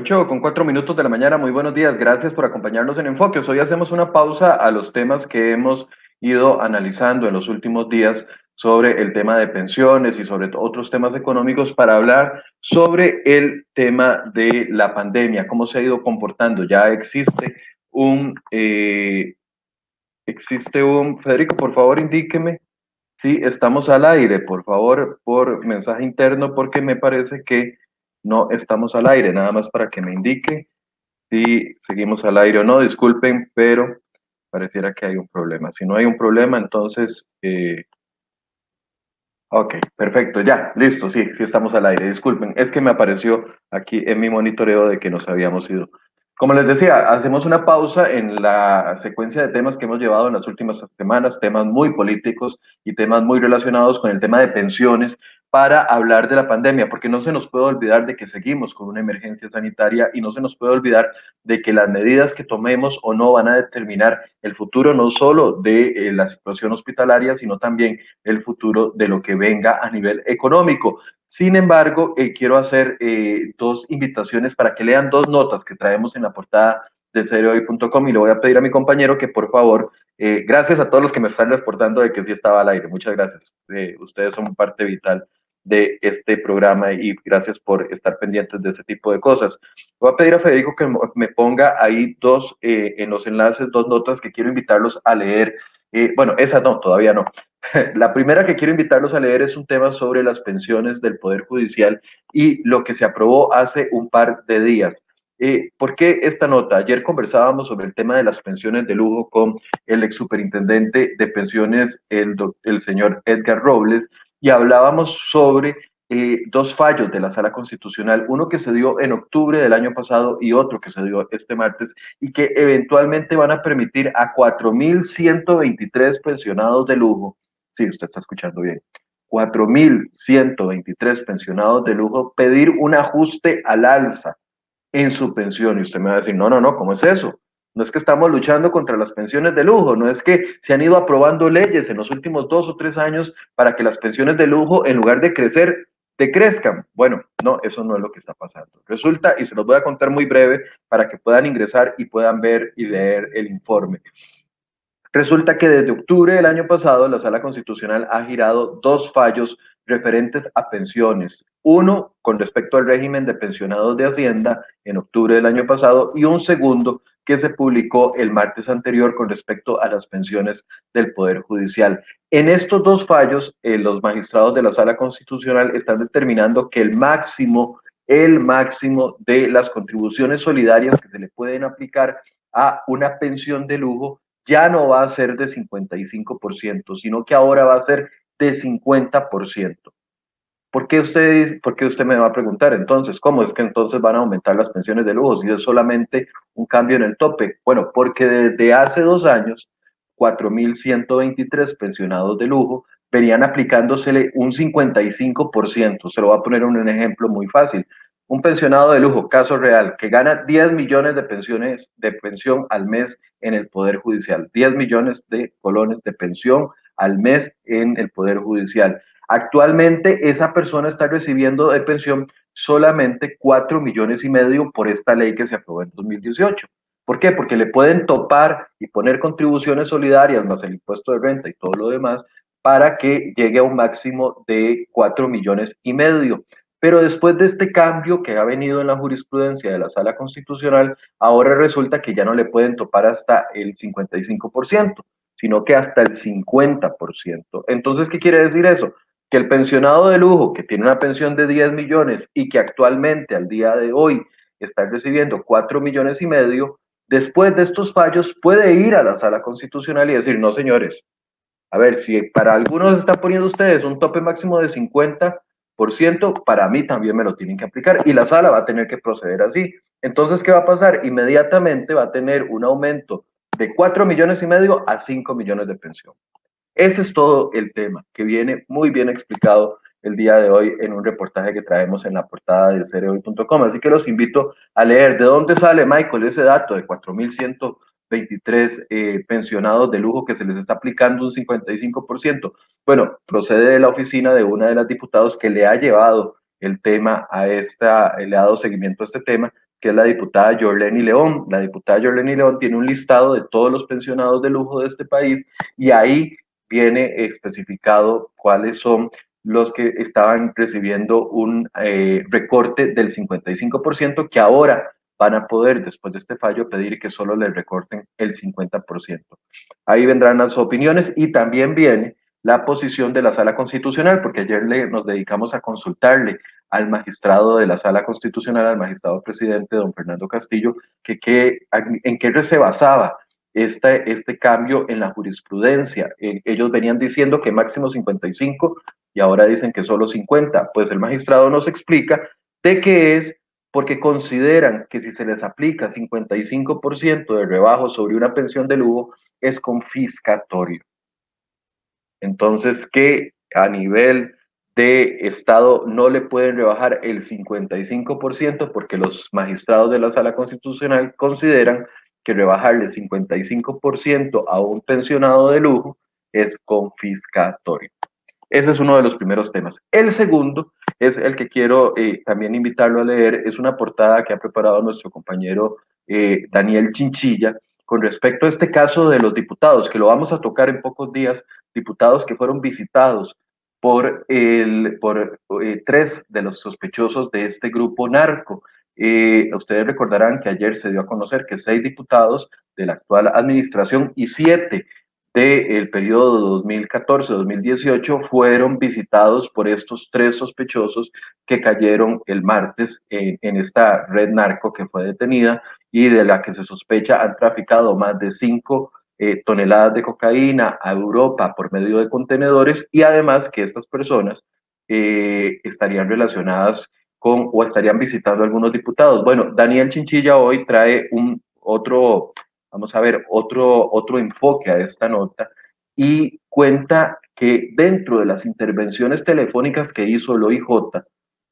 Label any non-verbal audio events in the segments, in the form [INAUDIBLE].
8 con 4 minutos de la mañana, muy buenos días, gracias por acompañarnos en Enfoques. Hoy hacemos una pausa a los temas que hemos ido analizando en los últimos días sobre el tema de pensiones y sobre otros temas económicos para hablar sobre el tema de la pandemia, cómo se ha ido comportando. Ya existe un, eh, existe un, Federico, por favor indíqueme si estamos al aire, por favor, por mensaje interno, porque me parece que no estamos al aire, nada más para que me indique si seguimos al aire o no, disculpen, pero pareciera que hay un problema. Si no hay un problema, entonces... Eh, ok, perfecto, ya, listo, sí, sí estamos al aire. Disculpen, es que me apareció aquí en mi monitoreo de que nos habíamos ido como les decía, hacemos una pausa en la secuencia de temas que hemos llevado en las últimas semanas, temas muy políticos y temas muy relacionados con el tema de pensiones para hablar de la pandemia, porque no se nos puede olvidar de que seguimos con una emergencia sanitaria y no se nos puede olvidar de que las medidas que tomemos o no van a determinar el futuro no solo de eh, la situación hospitalaria, sino también el futuro de lo que venga a nivel económico. Sin embargo, eh, quiero hacer eh, dos invitaciones para que lean dos notas que traemos en la portada de seriohoy.com y le voy a pedir a mi compañero que por favor, eh, gracias a todos los que me están reportando de que sí estaba al aire, muchas gracias. ustedes son parte vital de este programa y gracias por estar pendientes de ese tipo de cosas. Voy a pedir a Federico que me ponga ahí dos, en los enlaces, dos notas que quiero invitarlos a leer. bueno, esa no, todavía no. [LAUGHS] La primera que quiero invitarlos a leer es un tema sobre las pensiones del Poder Judicial y lo que se aprobó hace un par de días. Eh, ¿Por qué esta nota? Ayer conversábamos sobre el tema de las pensiones de lujo con el ex superintendente de pensiones, el, el señor Edgar Robles, y hablábamos sobre eh, dos fallos de la Sala Constitucional, uno que se dio en octubre del año pasado y otro que se dio este martes, y que eventualmente van a permitir a 4.123 pensionados de lujo Sí, usted está escuchando bien. 4.123 pensionados de lujo pedir un ajuste al alza en su pensión. Y usted me va a decir, no, no, no, ¿cómo es eso? No es que estamos luchando contra las pensiones de lujo, no es que se han ido aprobando leyes en los últimos dos o tres años para que las pensiones de lujo, en lugar de crecer, decrezcan. Bueno, no, eso no es lo que está pasando. Resulta, y se los voy a contar muy breve para que puedan ingresar y puedan ver y leer el informe. Resulta que desde octubre del año pasado la Sala Constitucional ha girado dos fallos referentes a pensiones. Uno con respecto al régimen de pensionados de Hacienda en octubre del año pasado y un segundo que se publicó el martes anterior con respecto a las pensiones del Poder Judicial. En estos dos fallos, eh, los magistrados de la Sala Constitucional están determinando que el máximo, el máximo de las contribuciones solidarias que se le pueden aplicar a una pensión de lujo ya no va a ser de 55%, sino que ahora va a ser de 50%. ¿Por qué, usted, ¿Por qué usted me va a preguntar entonces? ¿Cómo es que entonces van a aumentar las pensiones de lujo si es solamente un cambio en el tope? Bueno, porque desde hace dos años, 4.123 pensionados de lujo venían aplicándosele un 55%. Se lo voy a poner un ejemplo muy fácil un pensionado de lujo, caso real, que gana 10 millones de pensiones de pensión al mes en el Poder Judicial, 10 millones de colones de pensión al mes en el Poder Judicial. Actualmente esa persona está recibiendo de pensión solamente 4 millones y medio por esta ley que se aprobó en 2018. ¿Por qué? Porque le pueden topar y poner contribuciones solidarias más el impuesto de renta y todo lo demás para que llegue a un máximo de 4 millones y medio. Pero después de este cambio que ha venido en la jurisprudencia de la Sala Constitucional, ahora resulta que ya no le pueden topar hasta el 55%, sino que hasta el 50%. Entonces, ¿qué quiere decir eso? Que el pensionado de lujo, que tiene una pensión de 10 millones y que actualmente, al día de hoy, está recibiendo 4 millones y medio, después de estos fallos puede ir a la Sala Constitucional y decir, no, señores, a ver, si para algunos están poniendo ustedes un tope máximo de 50, para mí también me lo tienen que aplicar y la sala va a tener que proceder así. Entonces, ¿qué va a pasar? Inmediatamente va a tener un aumento de 4 millones y medio a 5 millones de pensión. Ese es todo el tema que viene muy bien explicado el día de hoy en un reportaje que traemos en la portada de cereoy.com. Así que los invito a leer de dónde sale, Michael, ese dato de 4.100 23 eh, pensionados de lujo que se les está aplicando un 55%. Bueno, procede de la oficina de una de las diputados que le ha llevado el tema a esta, le ha dado seguimiento a este tema que es la diputada Jorleni León. La diputada Jorleni León tiene un listado de todos los pensionados de lujo de este país y ahí viene especificado cuáles son los que estaban recibiendo un eh, recorte del 55%, que ahora van a poder, después de este fallo, pedir que solo les recorten el 50%. Ahí vendrán las opiniones y también viene la posición de la Sala Constitucional, porque ayer le, nos dedicamos a consultarle al magistrado de la Sala Constitucional, al magistrado presidente, don Fernando Castillo, que, que en qué se basaba este, este cambio en la jurisprudencia. Eh, ellos venían diciendo que máximo 55 y ahora dicen que solo 50. Pues el magistrado nos explica de qué es porque consideran que si se les aplica 55% de rebajo sobre una pensión de lujo es confiscatorio. Entonces, que a nivel de Estado no le pueden rebajar el 55% porque los magistrados de la Sala Constitucional consideran que rebajarle 55% a un pensionado de lujo es confiscatorio. Ese es uno de los primeros temas. El segundo es el que quiero eh, también invitarlo a leer. Es una portada que ha preparado nuestro compañero eh, Daniel Chinchilla con respecto a este caso de los diputados, que lo vamos a tocar en pocos días, diputados que fueron visitados por, el, por eh, tres de los sospechosos de este grupo narco. Ustedes recordarán que ayer se dio a conocer que seis diputados de la actual administración y siete del periodo 2014-2018 fueron visitados por estos tres sospechosos que cayeron el martes en, esta red narco que fue detenida y de la que se sospecha han traficado más de cinco eh, toneladas de cocaína a Europa por medio de contenedores y además que estas personas eh, estarían relacionadas con o estarían visitando algunos diputados. Bueno, Daniel Chinchilla hoy trae un otro vamos a ver otro, otro enfoque a esta nota y cuenta que dentro de las intervenciones telefónicas que hizo el OIJ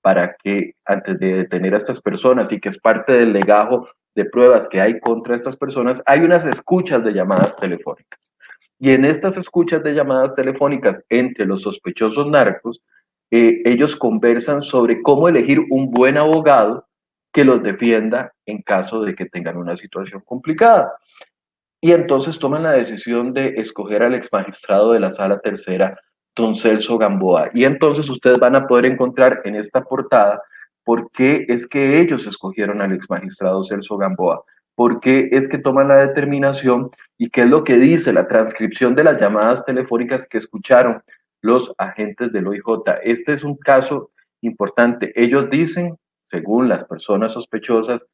para que antes de detener a estas personas y que es parte del legajo de pruebas que hay contra estas personas, hay unas escuchas de llamadas telefónicas. Y en estas escuchas de llamadas telefónicas entre los sospechosos narcos, ellos conversan sobre cómo elegir un buen abogado que los defienda en caso de que tengan una situación complicada. Y entonces toman la decisión de escoger al ex magistrado de la sala tercera, don Celso Gamboa. Y entonces ustedes van a poder encontrar en esta portada por qué es que ellos escogieron al ex magistrado Celso Gamboa, por qué es que toman la determinación y qué es lo que dice la transcripción de las llamadas telefónicas que escucharon los agentes del OIJ. Este es un caso importante. Ellos dicen según las personas sospechosas,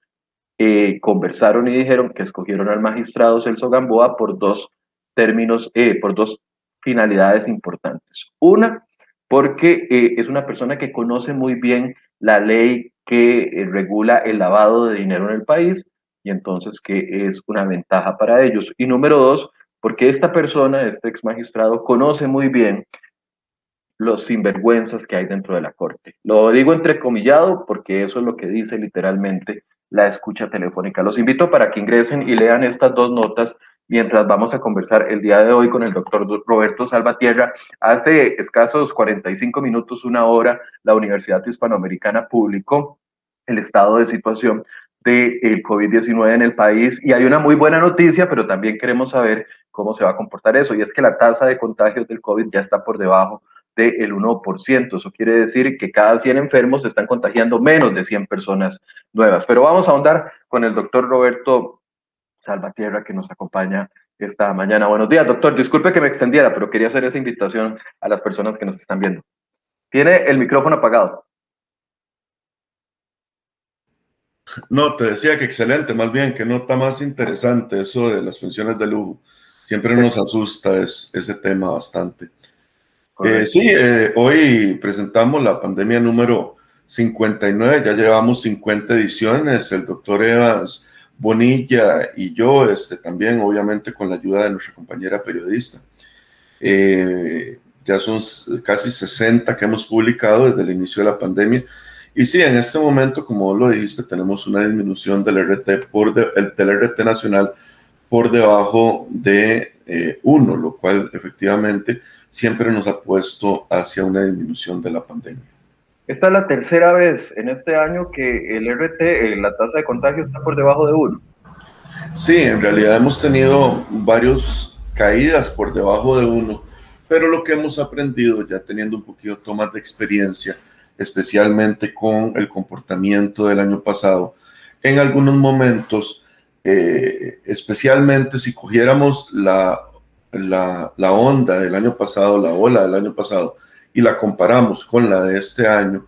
eh, conversaron y dijeron que escogieron al magistrado Celso Gamboa por dos términos, eh, por dos finalidades importantes. Una, porque eh, es una persona que conoce muy bien la ley que regula el lavado de dinero en el país y entonces que es una ventaja para ellos. Y número dos, porque esta persona, este ex magistrado, conoce muy bien los sinvergüenzas que hay dentro de la corte. Lo digo entrecomillado porque eso es lo que dice literalmente la escucha telefónica. Los invito para que ingresen y lean estas dos notas mientras vamos a conversar el día de hoy con el doctor Roberto Salvatierra. Hace escasos 45 minutos, una hora, la Universidad Hispanoamericana publicó el estado de situación del COVID-19 en el país y hay una muy buena noticia, pero también queremos saber cómo se va a comportar eso y es que la tasa de contagios del COVID ya está por debajo del 1%. Eso quiere decir que cada 100 enfermos se están contagiando menos de 100 personas nuevas. Pero vamos a ahondar con el doctor Roberto Salvatierra que nos acompaña esta mañana. Buenos días, doctor. Disculpe que me extendiera, pero quería hacer esa invitación a las personas que nos están viendo. Tiene el micrófono apagado. No, te decía que excelente, más bien que nota más interesante eso de las pensiones de lujo. Siempre nos asusta ese tema bastante. Eh, sí, eh, hoy presentamos la pandemia número 59, ya llevamos 50 ediciones, el doctor Evans Bonilla y yo, este, también obviamente con la ayuda de nuestra compañera periodista. Eh, ya son casi 60 que hemos publicado desde el inicio de la pandemia. Y sí, en este momento, como lo dijiste, tenemos una disminución del RT, por el, del RT nacional por debajo de 1, lo cual efectivamente siempre nos ha puesto hacia una disminución de la pandemia. Esta es la tercera vez en este año que el RT, eh, la tasa de contagio, está por debajo de uno. Sí, en realidad hemos tenido varios caídas por debajo de uno, pero lo que hemos aprendido ya teniendo un poquito más de experiencia, especialmente con el comportamiento del año pasado, en algunos momentos, eh, especialmente si cogiéramos la, la, onda del año pasado, la ola del año pasado, y la comparamos con la de este año,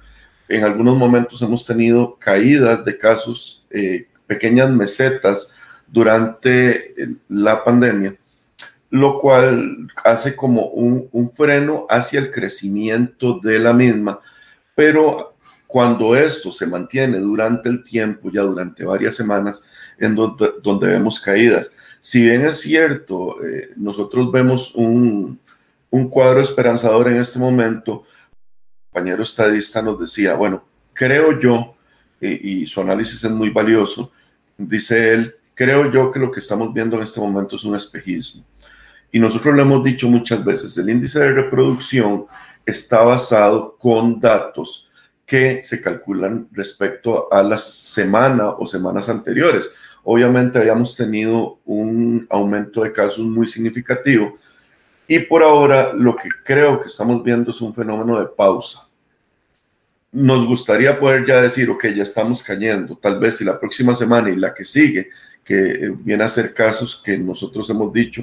en algunos momentos hemos tenido caídas de casos, eh, pequeñas mesetas durante la pandemia, lo cual hace como un, freno hacia el crecimiento de la misma, pero cuando esto se mantiene durante el tiempo, ya durante varias semanas, en donde vemos caídas. Si bien es cierto, eh, nosotros vemos un, un cuadro esperanzador en este momento. El compañero estadista nos decía, bueno, creo yo, y, su análisis es muy valioso, dice él, creo yo que lo que estamos viendo en este momento es un espejismo. Y nosotros lo hemos dicho muchas veces, el índice de reproducción está basado con datos que se calculan respecto a la semana o semanas anteriores. Obviamente habíamos tenido un aumento de casos muy significativo, y por ahora lo que creo que estamos viendo es un fenómeno de pausa. Nos gustaría poder ya decir, ok, ya estamos cayendo, tal vez si la próxima semana y la que sigue, que viene a ser casos que nosotros hemos dicho,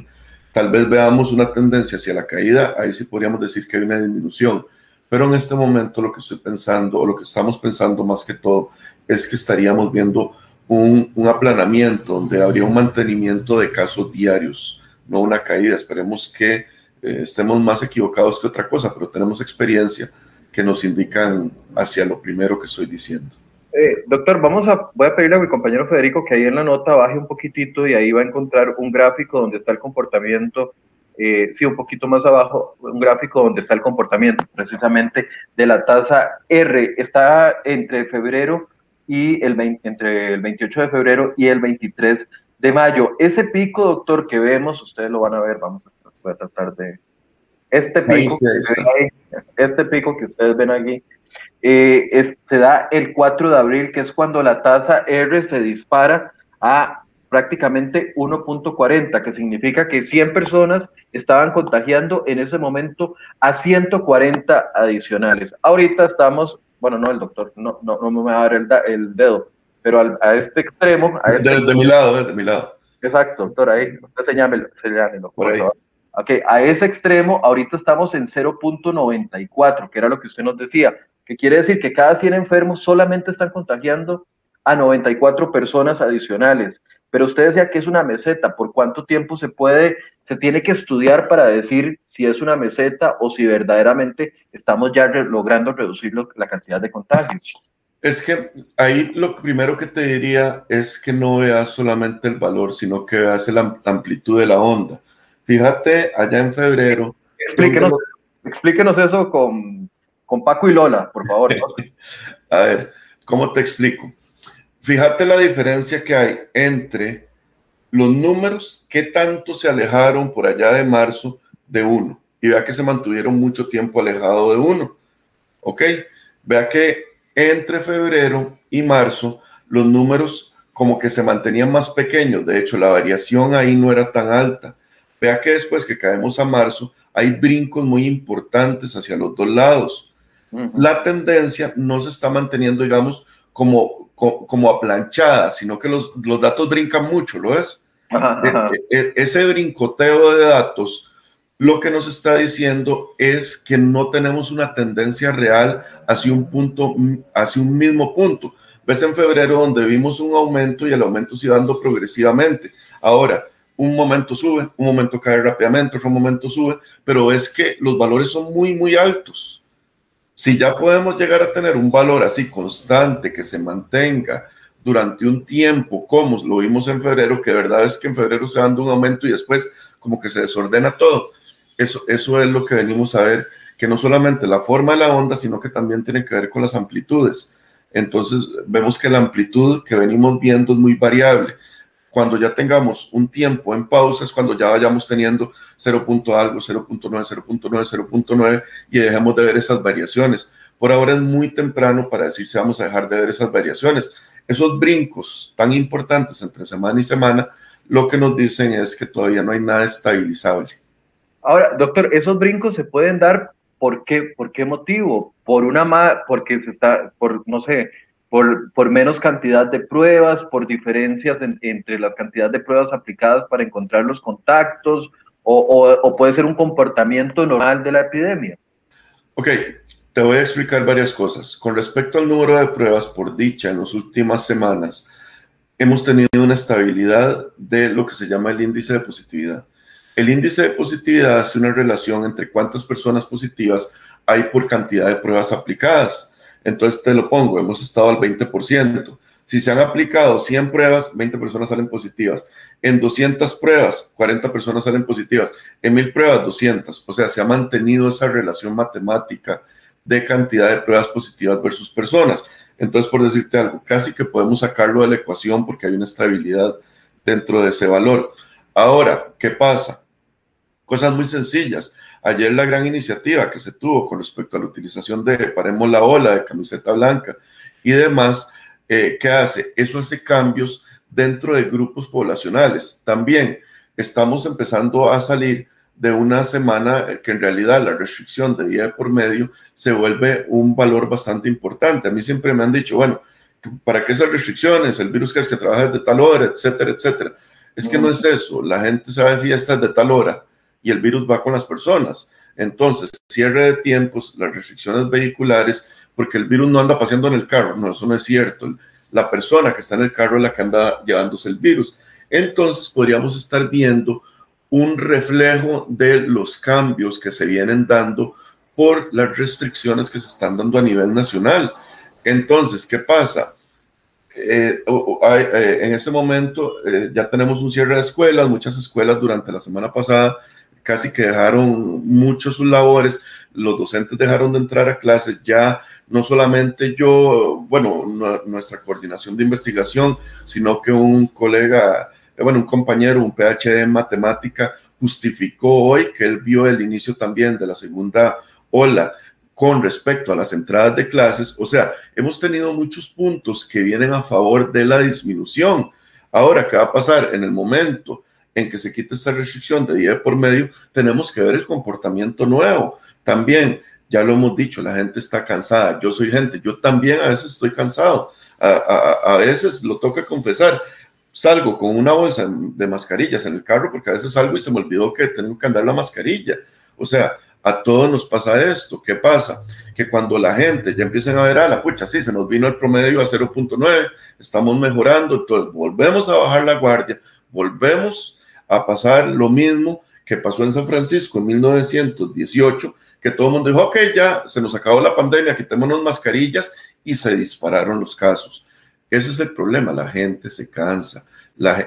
tal vez veamos una tendencia hacia la caída, ahí sí podríamos decir que hay una disminución. Pero en este momento lo que estoy pensando, o lo que estamos pensando más que todo, es que estaríamos viendo un, aplanamiento donde habría un mantenimiento de casos diarios, no una caída. Esperemos que eh, estemos más equivocados que otra cosa, pero tenemos experiencia que nos indican hacia lo primero que estoy diciendo. Eh, doctor, vamos a, voy a pedirle a mi compañero Federico que ahí en la nota baje un poquitito y ahí va a encontrar un gráfico donde está el comportamiento, eh, sí, un poquito más abajo, un gráfico donde está el comportamiento precisamente de la tasa R. Está entre febrero y el entre el 28 de febrero y el 23 de mayo. Ese pico, doctor, que vemos, ustedes lo van a ver, vamos a voy a tratar de... Este pico, que, este pico que ustedes ven aquí, eh, se da el 4 de abril, que es cuando la tasa R se dispara a prácticamente 1.40, que significa que 100 personas estaban contagiando en ese momento a 140 adicionales. Ahorita estamos, bueno, no, el doctor no, no, no me va a dar el, el dedo, pero a este extremo. A este de, mi lado, de mi lado. Exacto, doctor, ahí, usted señámelo, señámelo por, por ahí. Ok, a ese extremo, ahorita estamos en 0.94, que era lo que usted nos decía, que quiere decir que cada 100 enfermos solamente están contagiando a 94 personas adicionales. Pero usted decía que es una meseta, ¿por cuánto tiempo se puede, se tiene que estudiar para decir si es una meseta o si verdaderamente estamos ya logrando reducir la cantidad de contagios? Es que ahí lo primero que te diría es que no veas solamente el valor, sino que veas la amplitud de la onda. Fíjate, allá en febrero. Explíquenos, explíquenos eso con, con, Paco y Lola, por favor. [LAUGHS] A ver, ¿cómo te explico? Fíjate la diferencia que hay entre los números, que tanto se alejaron por allá de marzo de uno, y vea que se mantuvieron mucho tiempo alejado de uno. ¿Ok? Vea que entre febrero y marzo los números como que se mantenían más pequeños. De hecho, la variación ahí no era tan alta. Vea que después que caemos a marzo, hay brincos muy importantes hacia los dos lados. La tendencia no se está manteniendo, digamos, como, como, aplanchada, sino que los, los, datos brincan mucho, ¿lo es? E, e, e, ese brincoteo de datos lo que nos está diciendo es que no tenemos una tendencia real hacia un punto, hacia un mismo punto. Ves en febrero donde vimos un aumento y el aumento se iba dando progresivamente. Ahora, un momento sube, un momento cae rápidamente, otro momento sube, pero es que los valores son muy, muy altos. Si ya podemos llegar a tener un valor así constante que se mantenga durante un tiempo, como lo vimos en febrero, que de verdad es que en febrero se dando un aumento y después como que se desordena todo. Eso, eso es lo que venimos a ver, que no solamente la forma de la onda, sino que también tiene que ver con las amplitudes. Entonces vemos que la amplitud que venimos viendo es muy variable cuando ya tengamos un tiempo en pausas, cuando ya vayamos teniendo 0. algo, 0.9, 0.9, 0.9 y dejemos de ver esas variaciones. por ahora es muy temprano para decir si vamos a dejar de ver esas variaciones. Esos brincos tan importantes entre semana y semana, lo que nos dicen es que todavía no hay nada estabilizable. Ahora, doctor, esos brincos se pueden dar ¿por qué, por qué motivo? Por una porque se está, por no sé, por, por menos cantidad de pruebas, por diferencias entre las cantidades de pruebas aplicadas para encontrar los contactos, o, o puede ser un comportamiento normal de la epidemia. Ok, te voy a explicar varias cosas. Con respecto al número de pruebas, por dicha, en las últimas semanas, hemos tenido una estabilidad de lo que se llama el índice de positividad. El índice de positividad hace una relación entre cuántas personas positivas hay por cantidad de pruebas aplicadas. Entonces te lo pongo, hemos estado al 20%. Si se han aplicado 100 pruebas, 20 personas salen positivas. En 200 pruebas, 40 personas salen positivas. En 1000 pruebas, 200. O sea, se ha mantenido esa relación matemática de cantidad de pruebas positivas versus personas. Entonces, por decirte algo, casi que podemos sacarlo de la ecuación porque hay una estabilidad dentro de ese valor. Ahora, ¿qué pasa? Cosas muy sencillas. Ayer la gran iniciativa que se tuvo con respecto a la utilización de Paremos la Ola, de camiseta blanca y demás, eh, ¿qué hace? Eso hace cambios dentro de grupos poblacionales. También estamos empezando a salir de una semana que en realidad la restricción de día por medio se vuelve un valor bastante importante. A mí siempre me han dicho, bueno, ¿para qué esas restricciones? El virus que es que trabaja de tal hora, etcétera, etcétera. Es que no es eso. La gente se va de fiestas de tal hora y el virus va con las personas. Entonces, cierre de tiempos, las restricciones vehiculares, porque el virus no anda paseando en el carro. No, eso no es cierto. La persona que está en el carro es la que anda llevándose el virus. Entonces, podríamos estar viendo un reflejo de los cambios que se vienen dando por las restricciones que se están dando a nivel nacional. Entonces, ¿qué pasa? Eh, eh, en ese momento eh, ya tenemos un cierre de escuelas, muchas escuelas durante la semana pasada casi que dejaron muchos sus labores, los docentes dejaron de entrar a clases, ya no solamente yo, bueno, nuestra coordinación de investigación, sino que un colega eh, bueno, un compañero, un PhD en matemática, justificó hoy que él vio el inicio también de la segunda ola con respecto a las entradas de clases. O sea, hemos tenido muchos puntos que vienen a favor de la disminución. Ahora, ¿qué va a pasar en el momento en que se quite esta restricción de día por medio? Tenemos que ver el comportamiento nuevo. También, ya lo hemos dicho, la gente está cansada. Yo soy gente, yo también a veces estoy cansado. A, a, a veces lo toca confesar salgo con una bolsa de mascarillas en el carro porque a veces salgo y se me olvidó que tengo que andar la mascarilla. O sea, a todos nos pasa esto. ¿Qué pasa? Que cuando la gente ya empiezan a ver, a la pucha, sí, se nos vino el promedio a 0.9, estamos mejorando, entonces volvemos a bajar la guardia, volvemos a pasar lo mismo que pasó en San Francisco en 1918, que todo el mundo dijo, ok, ya se nos acabó la pandemia, quitémonos mascarillas y se dispararon los casos. Ese es el problema, la gente se cansa.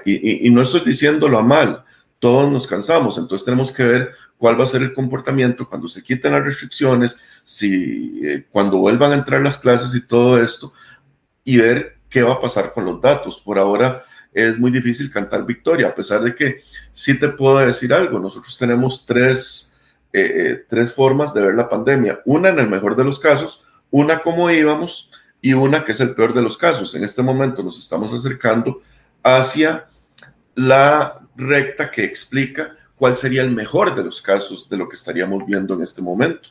y, no estoy diciéndolo a mal, todos nos cansamos, entonces tenemos que ver cuál va a ser el comportamiento cuando se quiten las restricciones, si eh, cuando vuelvan a entrar las clases y todo esto, y ver qué va a pasar con los datos. Por ahora es muy difícil cantar victoria, a pesar de que sí te puedo decir algo, nosotros tenemos tres, eh, eh, tres formas de ver la pandemia. Una en el mejor de los casos, una como íbamos, y una que es el peor de los casos. En este momento nos estamos acercando hacia la recta que explica cuál sería el mejor de los casos de lo que estaríamos viendo en este momento.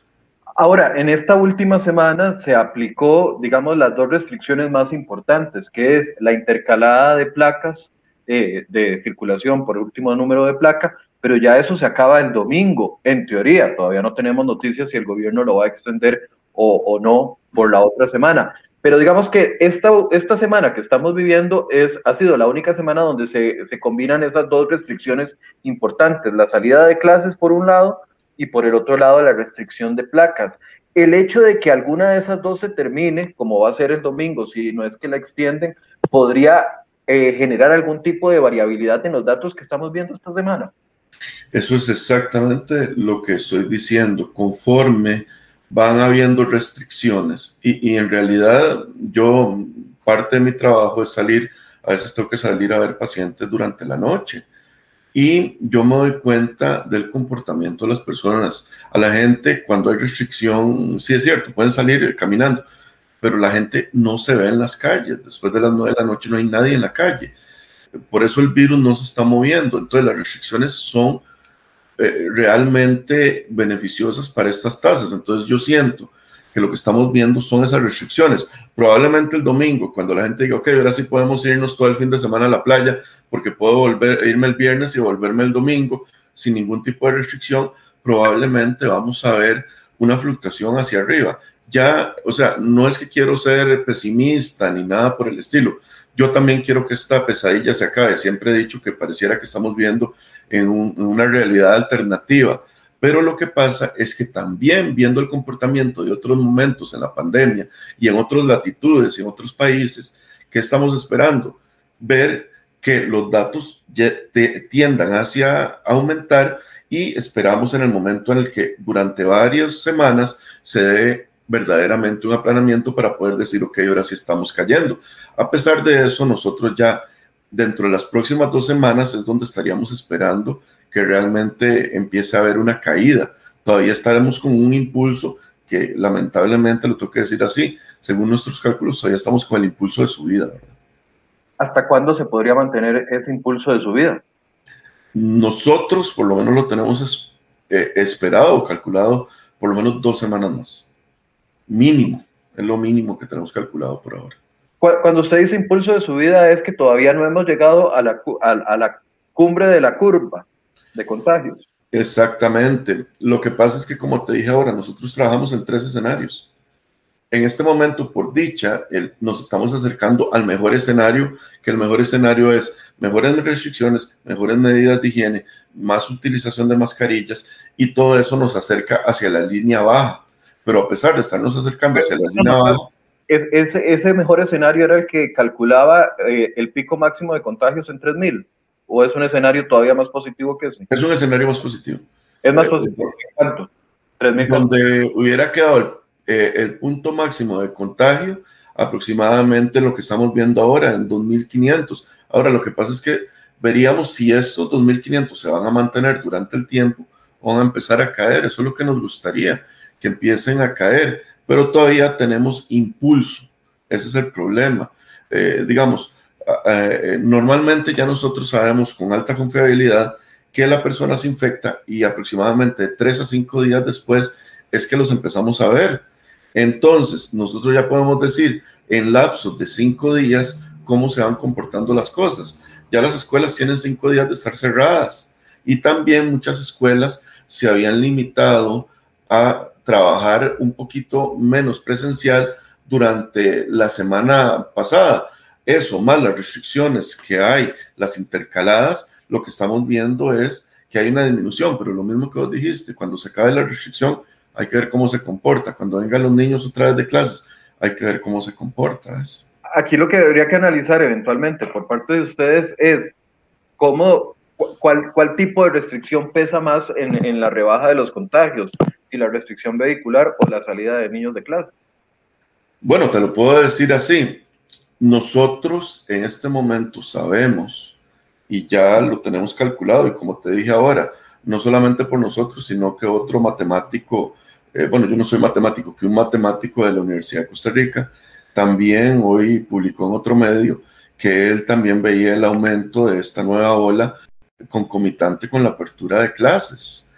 Ahora, en esta última semana se aplicó, digamos, las dos restricciones más importantes, que es la intercalada de placas eh, de circulación por último número de placa, pero ya eso se acaba el domingo, en teoría. Todavía no tenemos noticias si el gobierno lo va a extender o, o no por la otra semana. Pero digamos que esta, esta semana que estamos viviendo es, ha sido la única semana donde se, se combinan esas dos restricciones importantes, la salida de clases por un lado y por el otro lado la restricción de placas. El hecho de que alguna de esas dos se termine, como va a ser el domingo, si no es que la extienden, podría eh, generar algún tipo de variabilidad en los datos que estamos viendo esta semana. Eso es exactamente lo que estoy diciendo. Conforme van habiendo restricciones y, en realidad yo, parte de mi trabajo es salir, a veces tengo que salir a ver pacientes durante la noche y yo me doy cuenta del comportamiento de las personas. A la gente, cuando hay restricción, sí es cierto, pueden salir caminando, pero la gente no se ve en las calles. Después de las nueve de la noche no hay nadie en la calle. Por eso el virus no se está moviendo. Entonces las restricciones son eh, realmente beneficiosas para estas tasas. Entonces yo siento que lo que estamos viendo son esas restricciones. Probablemente el domingo, cuando la gente diga, ok, ahora sí podemos irnos todo el fin de semana a la playa, porque puedo volver, irme el viernes y volverme el domingo sin ningún tipo de restricción, probablemente vamos a ver una fluctuación hacia arriba. Ya, o sea, no es que quiero ser pesimista ni nada por el estilo. Yo también quiero que esta pesadilla se acabe. Siempre he dicho que pareciera que estamos viendo en, una realidad alternativa. Pero lo que pasa es que también viendo el comportamiento de otros momentos en la pandemia y en otras latitudes y en otros países, ¿qué estamos esperando? Ver que los datos tiendan hacia aumentar y esperamos en el momento en el que durante varias semanas se dé verdaderamente un aplanamiento para poder decir, ok, ahora sí estamos cayendo. A pesar de eso, nosotros ya dentro de las próximas dos semanas es donde estaríamos esperando que realmente empiece a haber una caída. Todavía estaremos con un impulso que lamentablemente lo tengo que decir así, según nuestros cálculos, todavía estamos con el impulso de subida. ¿Hasta cuándo se podría mantener ese impulso de subida? Nosotros por lo menos lo tenemos eh, esperado o calculado por lo menos dos semanas más. Mínimo, es lo mínimo que tenemos calculado por ahora. Cuando usted dice impulso de subida es que todavía no hemos llegado a la, a, la cumbre de la curva de contagios. Exactamente. Lo que pasa es que, como te dije ahora, nosotros trabajamos en tres escenarios. En este momento, por dicha, nos estamos acercando al mejor escenario, que el mejor escenario es mejores restricciones, mejores medidas de higiene, más utilización de mascarillas y todo eso nos acerca hacia la línea baja. Pero a pesar de estarnos acercando hacia la línea baja, es, ese, ese mejor escenario era el que calculaba eh, el pico máximo de contagios en 3.000? ¿O es un escenario todavía más positivo que ese? Es un escenario más positivo. ¿Es más eh, positivo? ¿Cuánto? ¿3.000 Donde hubiera quedado eh, el, punto máximo de contagio, aproximadamente lo que estamos viendo ahora, en 2.500. Ahora, lo que pasa es que veríamos si estos 2.500 se van a mantener durante el tiempo o van a empezar a caer. Eso es lo que nos gustaría, que empiecen a caer pero todavía tenemos impulso. Ese es el problema. Eh, digamos, eh, normalmente ya nosotros sabemos con alta confiabilidad que la persona se infecta y aproximadamente tres a cinco días después es que los empezamos a ver. Entonces, nosotros ya podemos decir en lapsos de cinco días cómo se van comportando las cosas. Ya las escuelas tienen cinco días de estar cerradas y también muchas escuelas se habían limitado a trabajar un poquito menos presencial durante la semana pasada. Eso, más las restricciones que hay, las intercaladas, lo que estamos viendo es que hay una disminución, pero lo mismo que vos dijiste, cuando se acabe la restricción, hay que ver cómo se comporta. Cuando vengan los niños otra vez de clases, hay que ver cómo se comporta. Eso. Aquí lo que debería que analizar eventualmente por parte de ustedes es cómo, cuál, cuál tipo de restricción pesa más en, en la rebaja de los contagios la restricción vehicular o la salida de niños de clases? Bueno, te lo puedo decir así. Nosotros en este momento sabemos y ya lo tenemos calculado y como te dije ahora, no solamente por nosotros, sino que otro matemático, eh, bueno, yo no soy matemático, que un matemático de la Universidad de Costa Rica también hoy publicó en otro medio que él también veía el aumento de esta nueva ola concomitante con la apertura de clases.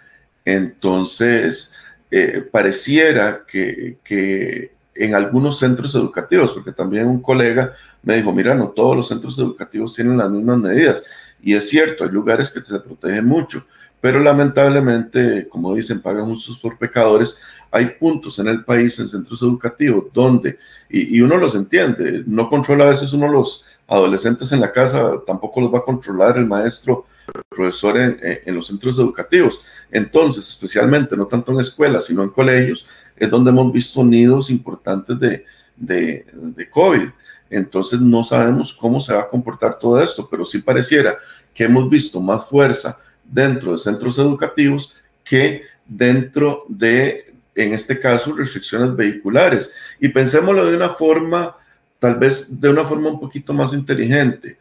Entonces, eh, pareciera que, que, en algunos centros educativos, porque también un colega me dijo, mira, no todos los centros educativos tienen las mismas medidas. Y es cierto, hay lugares que se protegen mucho, pero lamentablemente, como dicen, pagan justos por pecadores. Hay puntos en el país, en centros educativos, donde, y, uno los entiende, no controla a veces uno los adolescentes en la casa, tampoco los va a controlar el maestro profesor en, los centros educativos. Entonces, especialmente, no tanto en escuelas, sino en colegios, es donde hemos visto nidos importantes de, COVID. Entonces, no sabemos cómo se va a comportar todo esto, pero sí pareciera que hemos visto más fuerza dentro de centros educativos que dentro de, en este caso, restricciones vehiculares. Y pensémoslo de una forma, tal vez de una forma un poquito más inteligente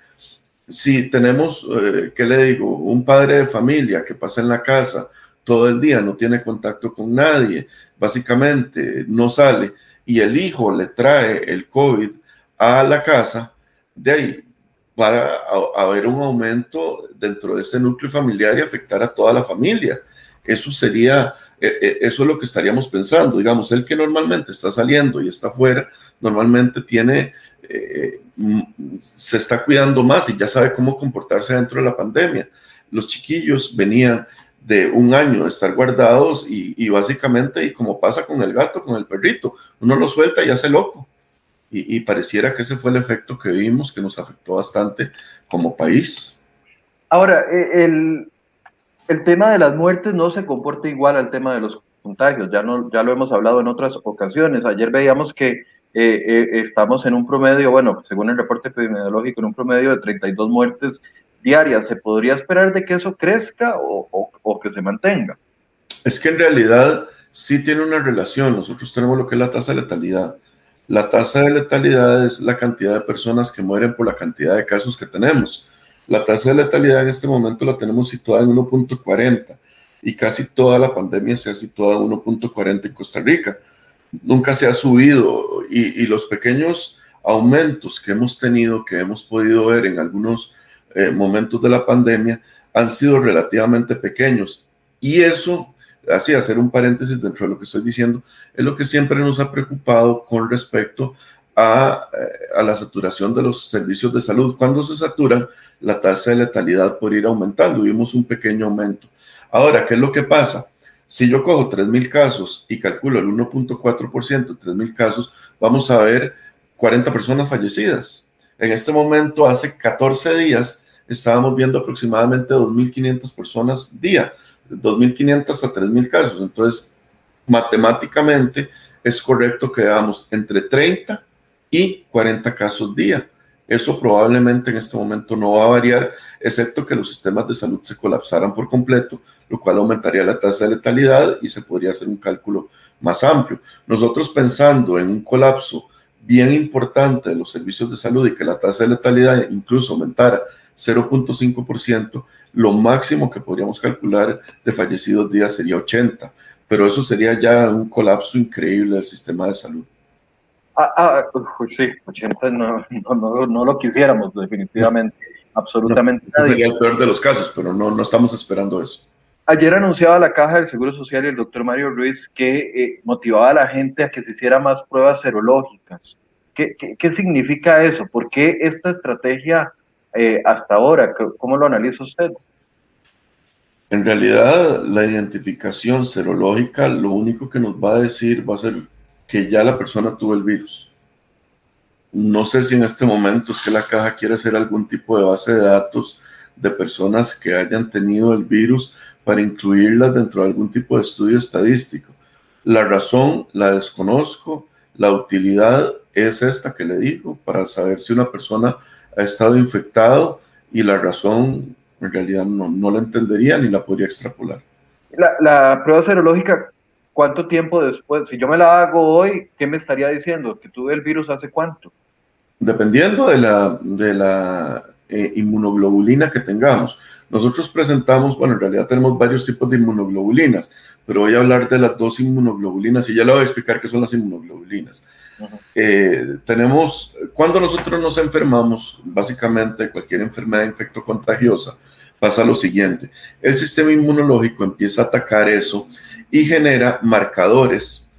si tenemos, eh, ¿qué le digo? Un padre de familia que pasa en la casa todo el día, no tiene contacto con nadie, básicamente no sale, y el hijo le trae el COVID a la casa, de ahí va a haber un aumento dentro de ese núcleo familiar y afectar a toda la familia. Eso sería, eh, eh, eso es lo que estaríamos pensando. Digamos, el que normalmente está saliendo y está afuera, normalmente tiene, eh, se está cuidando más y ya sabe cómo comportarse dentro de la pandemia. Los chiquillos venían de un año estar guardados y, básicamente, y como pasa con el gato, con el perrito, uno lo suelta y hace loco y, pareciera que ese fue el efecto que vimos, que nos afectó bastante como país. Ahora, e, el, el tema de las muertes no se comporta igual al tema de los contagios, ya, no, ya lo hemos hablado en otras ocasiones. Ayer veíamos que eh, eh, estamos en un promedio, bueno, según el reporte epidemiológico, en un promedio de 32 muertes diarias. ¿Se podría esperar de que eso crezca o, o que se mantenga? Es que en realidad sí tiene una relación. Nosotros tenemos lo que es la tasa de letalidad la tasa de letalidad es la cantidad de personas que mueren por la cantidad de casos que tenemos. La tasa de letalidad en este momento la tenemos situada en 1.40 y casi toda la pandemia se ha situado en 1.40 en Costa Rica. Nunca se ha subido y, los pequeños aumentos que hemos tenido, que hemos podido ver en algunos eh, momentos de la pandemia, han sido relativamente pequeños. Y eso así hacer un paréntesis dentro de lo que estoy diciendo, es lo que siempre nos ha preocupado con respecto a, eh, a, la saturación de los servicios de salud. Cuando se saturan, la tasa de letalidad puede ir aumentando. Vimos un pequeño aumento. Ahora, ¿qué es lo que pasa? Si yo cojo 3.000 casos y calculo el 1.4%, 3.000 casos, vamos a ver 40 personas fallecidas. En este momento, hace 14 días, estábamos viendo aproximadamente 2.500 personas día. 2.500 a 3.000 casos. Entonces, matemáticamente es correcto que veamos entre 30 y 40 casos día. Eso probablemente en este momento no va a variar, excepto que los sistemas de salud se colapsaran por completo, lo cual aumentaría la tasa de letalidad y se podría hacer un cálculo más amplio. Nosotros pensando en un colapso bien importante de los servicios de salud y que la tasa de letalidad incluso aumentara 0.5%, lo máximo que podríamos calcular de fallecidos días sería 80, pero eso sería ya un colapso increíble del sistema de salud. Ah, ah sí, 80 no, no, no, lo quisiéramos definitivamente, absolutamente. sería el peor de los casos, pero no, no estamos esperando eso. Ayer anunciaba la Caja del Seguro Social y el doctor Mario Ruiz que eh, motivaba a la gente a que se hiciera más pruebas serológicas. ¿Qué, qué, qué significa eso? ¿Por qué esta estrategia eh, hasta ahora? ¿Cómo lo analiza usted? En realidad, la identificación serológica lo único que nos va a decir va a ser que ya la persona tuvo el virus. No sé si en este momento es que la caja quiere hacer algún tipo de base de datos de personas que hayan tenido el virus para incluirlas dentro de algún tipo de estudio estadístico. La razón la desconozco, la utilidad es esta que le digo, para saber si una persona ha estado infectado y la razón en realidad no, no la entendería ni la podría extrapolar. La, la, prueba serológica, ¿cuánto tiempo después? Si yo me la hago hoy, ¿qué me estaría diciendo? ¿Que tuve el virus hace cuánto? Dependiendo de la, de la eh, inmunoglobulina que tengamos. Nosotros presentamos, bueno, en realidad tenemos varios tipos de inmunoglobulinas, pero voy a hablar de las dos inmunoglobulinas y ya le voy a explicar qué son las inmunoglobulinas. Eh, tenemos, cuando nosotros nos enfermamos, básicamente cualquier enfermedad infectocontagiosa, pasa lo siguiente, el sistema inmunológico empieza a atacar eso y genera marcadores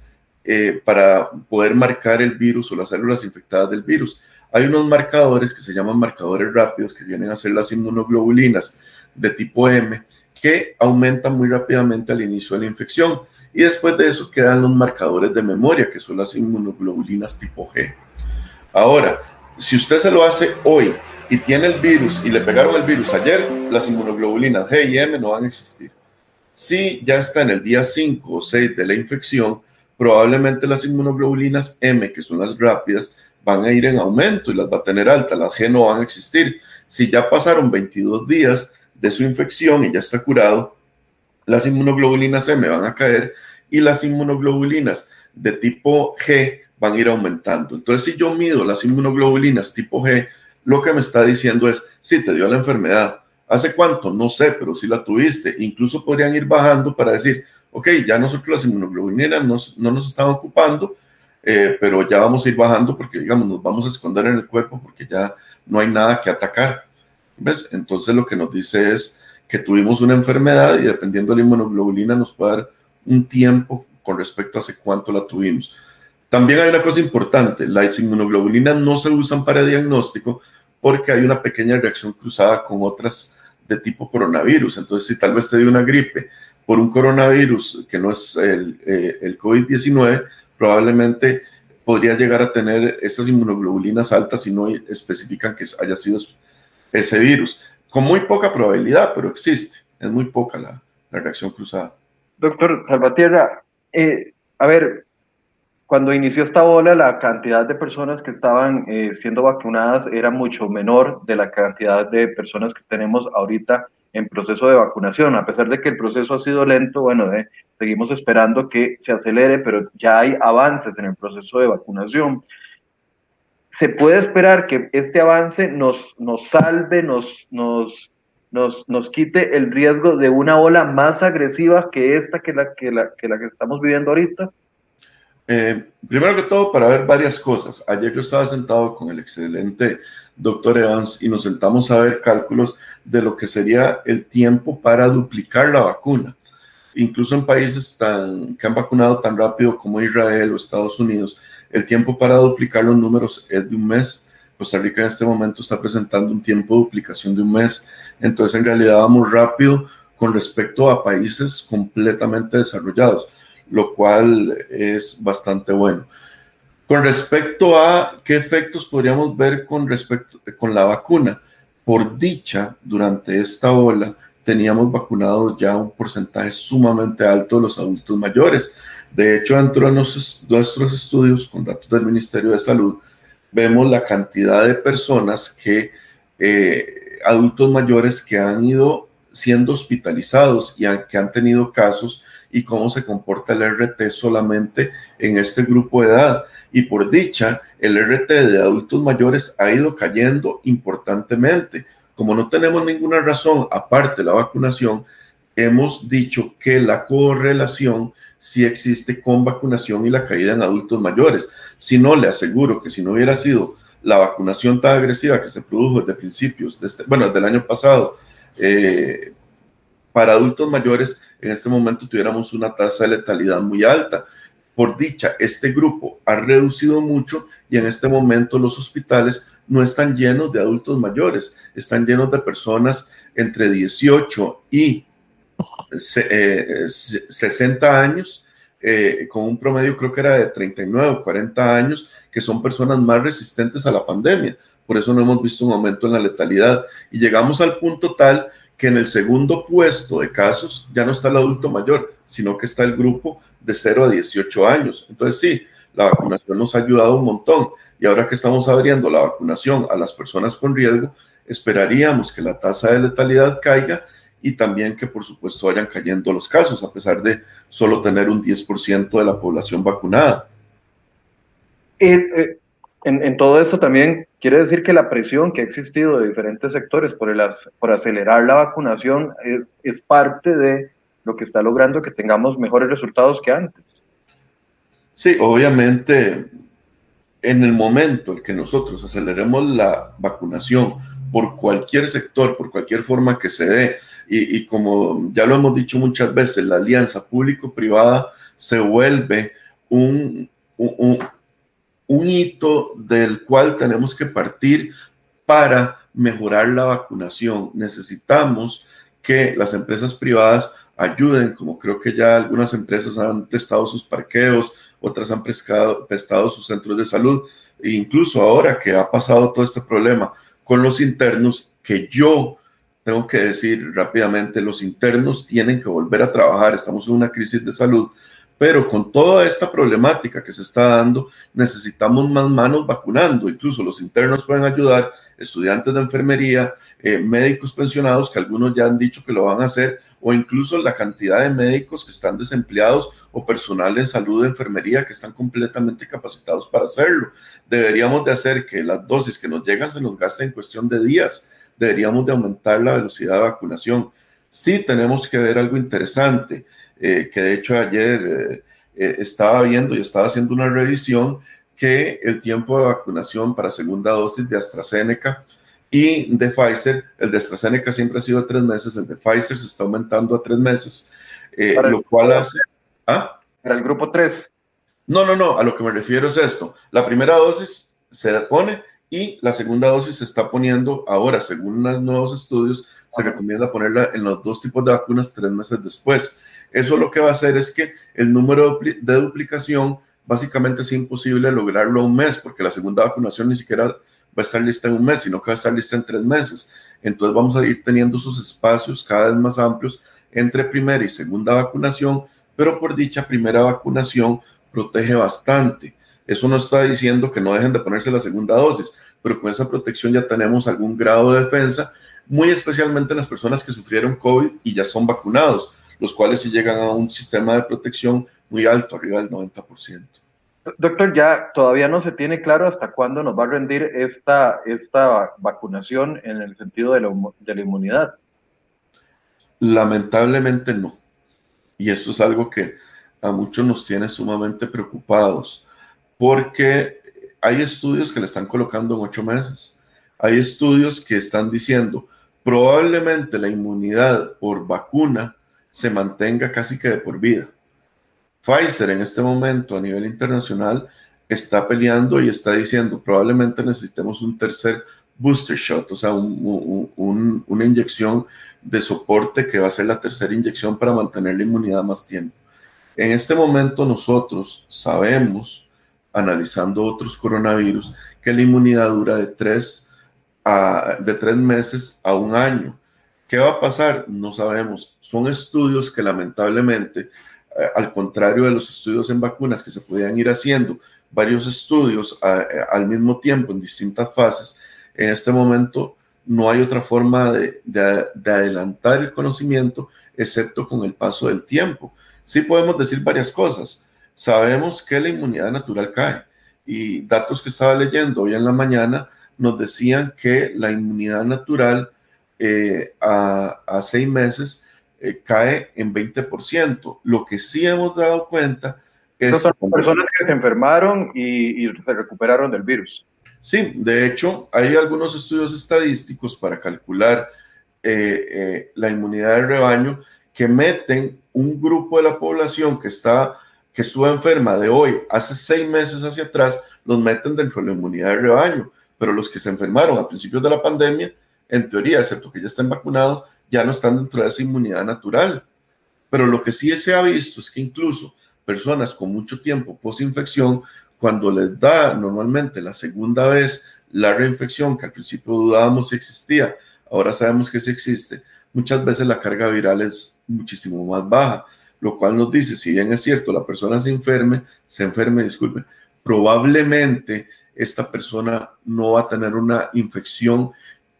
eh, para poder marcar el virus o las células infectadas del virus. Hay unos marcadores que se llaman marcadores rápidos, que vienen a ser las inmunoglobulinas de tipo M, que aumentan muy rápidamente al inicio de la infección y después de eso quedan los marcadores de memoria, que son las inmunoglobulinas tipo G. Ahora, si usted se lo hace hoy y tiene el virus y le pegaron el virus ayer, las inmunoglobulinas G y M no van a existir. Si ya está en el día 5 o 6 de la infección, probablemente las inmunoglobulinas M, que son las rápidas, van a ir en aumento y las va a tener altas, las G no van a existir. Si ya pasaron 22 días de su infección y ya está curado, las inmunoglobulinas M van a caer y las inmunoglobulinas de tipo G van a ir aumentando. Entonces, si yo mido las inmunoglobulinas tipo G, lo que me está diciendo es, sí, te dio la enfermedad. ¿Hace cuánto? No sé, pero sí la tuviste. Incluso podrían ir bajando para decir, ok, ya nosotros las inmunoglobulinas no nos están ocupando, eh, pero ya vamos a ir bajando porque, digamos, nos vamos a esconder en el cuerpo porque ya no hay nada que atacar. ¿Ves? Entonces lo que nos dice es que tuvimos una enfermedad y dependiendo de la inmunoglobulina nos puede dar un tiempo con respecto a hace cuánto la tuvimos. También hay una cosa importante, las inmunoglobulinas no se usan para diagnóstico porque hay una pequeña reacción cruzada con otras de tipo coronavirus. Entonces, si tal vez te dio una gripe por un coronavirus que no es el, eh, el COVID-19, probablemente podría llegar a tener esas inmunoglobulinas altas si no especifican que haya sido ese virus. Con muy poca probabilidad, pero existe. Es muy poca la, reacción cruzada. Doctor Salvatierra, eh, a ver, cuando inició esta ola, la cantidad de personas que estaban eh, siendo vacunadas era mucho menor de la cantidad de personas que tenemos ahorita en proceso de vacunación. A pesar de que el proceso ha sido lento, bueno, eh, seguimos esperando que se acelere, pero ya hay avances en el proceso de vacunación. ¿Se puede esperar que este avance nos, nos salve, nos, nos, nos, nos quite el riesgo de una ola más agresiva que esta que la que, la, que, la que estamos viviendo ahorita? Eh, primero que todo, para ver varias cosas. Ayer yo estaba sentado con el excelente doctor Evans, y nos sentamos a ver cálculos de lo que sería el tiempo para duplicar la vacuna. Incluso en países tan, que han vacunado tan rápido como Israel o Estados Unidos, el tiempo para duplicar los números es de un mes. Costa Rica en este momento está presentando un tiempo de duplicación de un mes. Entonces, en realidad vamos rápido con respecto a países completamente desarrollados, lo cual es bastante bueno. Con respecto a qué efectos podríamos ver con respecto con la vacuna, por dicha, durante esta ola teníamos vacunados ya un porcentaje sumamente alto de los adultos mayores. De hecho, dentro de nuestros estudios con datos del Ministerio de Salud, vemos la cantidad de personas que, eh, adultos mayores que han ido siendo hospitalizados y que han tenido casos y cómo se comporta el RT solamente en este grupo de edad. Y por dicha, el RT de adultos mayores ha ido cayendo importantemente. Como no tenemos ninguna razón, aparte de la vacunación, hemos dicho que la correlación sí existe con vacunación y la caída en adultos mayores. Si no, le aseguro que si no hubiera sido la vacunación tan agresiva que se produjo desde principios, este, bueno, desde el año pasado, eh, para adultos mayores, en este momento tuviéramos una tasa de letalidad muy alta. Por dicha, este grupo ha reducido mucho y en este momento los hospitales no están llenos de adultos mayores, están llenos de personas entre 18 y 60 eh, años, eh, con un promedio creo que era de 39 o 40 años, que son personas más resistentes a la pandemia. Por eso no hemos visto un aumento en la letalidad. Y llegamos al punto tal que en el segundo puesto de casos ya no está el adulto mayor, sino que está el grupo de 0 a 18 años. Entonces sí, la vacunación nos ha ayudado un montón. Y ahora que estamos abriendo la vacunación a las personas con riesgo, esperaríamos que la tasa de letalidad caiga y también que por supuesto vayan cayendo los casos, a pesar de solo tener un 10% de la población vacunada. Eh, eh, en, todo esto también quiere decir que la presión que ha existido de diferentes sectores por, el, por acelerar la vacunación es, es, parte de lo que está logrando que tengamos mejores resultados que antes. Sí, obviamente, en el momento en que nosotros aceleremos la vacunación por cualquier sector, por cualquier forma que se dé, y, y como ya lo hemos dicho muchas veces, la alianza público-privada se vuelve un, un un hito del cual tenemos que partir para mejorar la vacunación. Necesitamos que las empresas privadas ayuden, como creo que ya algunas empresas han prestado sus parqueos, otras han prestado, prestado sus centros de salud, e incluso ahora que ha pasado todo este problema con los internos, que yo tengo que decir rápidamente, los internos tienen que volver a trabajar, estamos en una crisis de salud, Pero con toda esta problemática que se está dando, necesitamos más manos vacunando. Incluso los internos pueden ayudar, estudiantes de enfermería, eh, médicos pensionados, que algunos ya han dicho que lo van a hacer, o incluso la cantidad de médicos que están desempleados o personal en salud de enfermería que están completamente capacitados para hacerlo. Deberíamos de hacer que las dosis que nos llegan se nos gasten en cuestión de días. Deberíamos de aumentar la velocidad de vacunación. Sí tenemos que ver algo interesante, eh, que de hecho ayer eh, eh, estaba viendo y estaba haciendo una revisión que el tiempo de vacunación para segunda dosis de AstraZeneca y de Pfizer, el de AstraZeneca siempre ha sido tres meses, el de Pfizer se está aumentando a tres meses, eh, lo cual hace... ¿Ah? Para el grupo 3. No, no, no, a lo que me refiero es esto. La primera dosis se pone y la segunda dosis se está poniendo ahora, según los nuevos estudios, se recomienda ponerla en los dos tipos de vacunas tres meses después. Eso lo que va a hacer es que el número de duplicación básicamente es imposible lograrlo un mes, porque la segunda vacunación ni siquiera va a estar lista en un mes, sino que va a estar lista en tres meses. Entonces vamos a ir teniendo esos espacios cada vez más amplios entre primera y segunda vacunación, pero por dicha primera vacunación protege bastante. Eso no está diciendo que no dejen de ponerse la segunda dosis, pero con esa protección ya tenemos algún grado de defensa, muy especialmente en las personas que sufrieron COVID y ya son vacunados, los cuales sí llegan a un sistema de protección muy alto, arriba del 90%. Doctor, ya todavía no se tiene claro hasta cuándo nos va a rendir esta, esta vacunación en el sentido de la, de la inmunidad. Lamentablemente no. Y eso es algo que a muchos nos tiene sumamente preocupados, porque hay estudios que le están colocando en ocho meses. Hay estudios que están diciendo probablemente la inmunidad por vacuna se mantenga casi que de por vida. Pfizer en este momento a nivel internacional está peleando y está diciendo probablemente necesitemos un tercer booster shot, o sea, una inyección de soporte que va a ser la tercera inyección para mantener la inmunidad más tiempo. En este momento nosotros sabemos, analizando otros coronavirus, que la inmunidad dura de tres, de tres meses a un año. ¿Qué va a pasar? No sabemos. Son estudios que lamentablemente eh, al contrario de los estudios en vacunas que se podían ir haciendo varios estudios eh, al mismo tiempo en distintas fases, en este momento no hay otra forma de, adelantar el conocimiento excepto con el paso del tiempo. Sí podemos decir varias cosas. Sabemos que la inmunidad natural cae y datos que estaba leyendo hoy en la mañana nos decían que la inmunidad natural eh, a, a seis meses eh, cae en 20%. Lo que sí hemos dado cuenta es... son personas que se enfermaron y, se recuperaron del virus. Sí, de hecho, hay algunos estudios estadísticos para calcular eh, eh, la inmunidad del rebaño que meten un grupo de la población que está que estuvo enferma de hoy hace seis meses hacia atrás, los meten dentro de la inmunidad del rebaño, pero los que se enfermaron a principios de la pandemia, en teoría, excepto que ya estén vacunados, ya no están dentro de esa inmunidad natural. Pero lo que sí se ha visto es que incluso personas con mucho tiempo post-infección, cuando les da normalmente la segunda vez la reinfección, que al principio dudábamos si existía, ahora sabemos que sí existe, muchas veces la carga viral es muchísimo más baja, lo cual nos dice, si bien es cierto, la persona se enferme, se enferme, disculpe, probablemente esta persona no va a tener una infección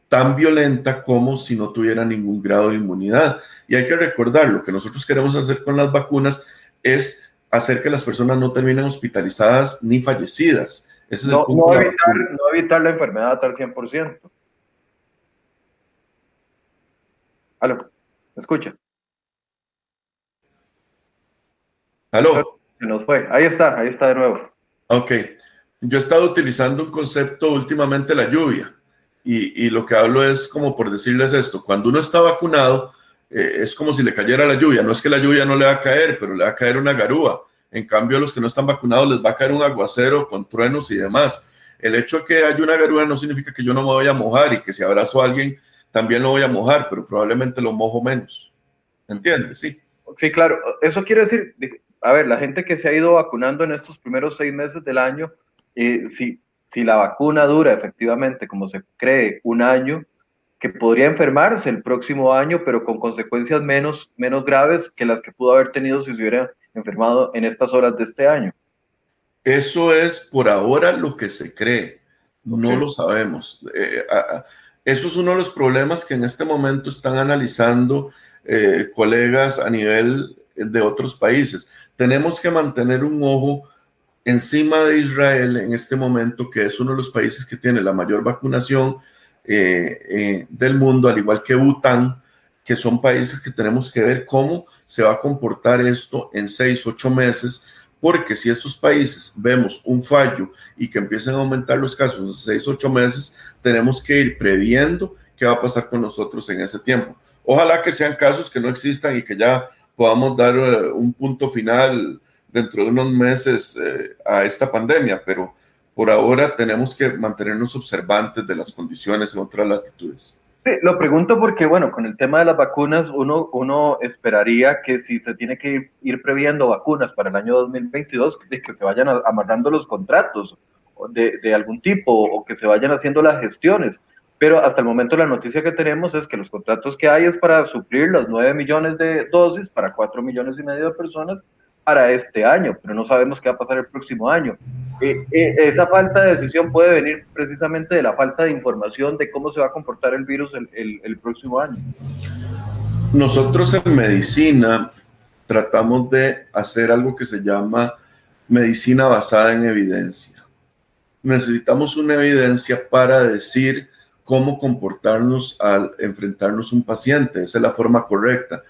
tan violenta como si no tuviera ningún grado de inmunidad. Y hay que recordar, lo que nosotros queremos hacer con las vacunas es hacer que las personas no terminen hospitalizadas ni fallecidas. no, no, evitar, no, evitar, la enfermedad al 100%. Aló, ¿me escucha? Aló. Se nos fue. Ahí está, ahí está de nuevo. Ok. Yo he estado utilizando un concepto últimamente, la lluvia. Y, lo que hablo es como por decirles esto, cuando uno está vacunado, eh, es como si le cayera la lluvia, no es que la lluvia no le va a caer, pero le va a caer una garúa. En cambio, a los que no están vacunados les va a caer un aguacero con truenos y demás. El hecho de que haya una garúa no significa que yo no me voy a mojar y que si abrazo a alguien también lo voy a mojar, pero probablemente lo mojo menos. ¿Entiendes? Sí. Sí, claro. Eso quiere decir, a ver, la gente que se ha ido vacunando en estos primeros seis meses del año, eh, sí, si la vacuna dura efectivamente, como se cree, un año, que podría enfermarse el próximo año, pero con consecuencias menos, menos graves que las que pudo haber tenido si se hubiera enfermado en estas horas de este año. Eso es por ahora lo que se cree, no lo sabemos. Eh, eso es uno de los problemas que en este momento están analizando eh, colegas a nivel de otros países. Tenemos que mantener un ojo encima de Israel en este momento, que es uno de los países que tiene la mayor vacunación eh, del mundo, al igual que Bután, que son países que tenemos que ver cómo se va a comportar esto en seis, ocho meses, porque si estos países vemos un fallo y que empiecen a aumentar los casos en seis, ocho meses, tenemos que ir previendo qué va a pasar con nosotros en ese tiempo. Ojalá que sean casos que no existan y que ya podamos dar eh, un punto final dentro de unos meses eh, a esta pandemia, pero por ahora tenemos que mantenernos observantes de las condiciones en otras latitudes lo pregunto porque, bueno, con el tema de las vacunas, uno, uno esperaría que si se tiene que ir, previendo vacunas para el año 2022, de que se vayan amarrando los contratos de, de, algún tipo o que se vayan haciendo las gestiones. Pero hasta el momento la noticia que tenemos es que los contratos que hay es para suplir los 9 millones de dosis para 4 millones y medio de personas para este año, pero no sabemos qué va a pasar el próximo año. Eh, eh, esa falta de decisión puede venir precisamente de la falta de información de cómo se va a comportar el virus el, el, próximo año. Nosotros en medicina tratamos de hacer algo que se llama medicina basada en evidencia. Necesitamos una evidencia para decir cómo comportarnos al enfrentarnos un paciente. Esa es la forma correcta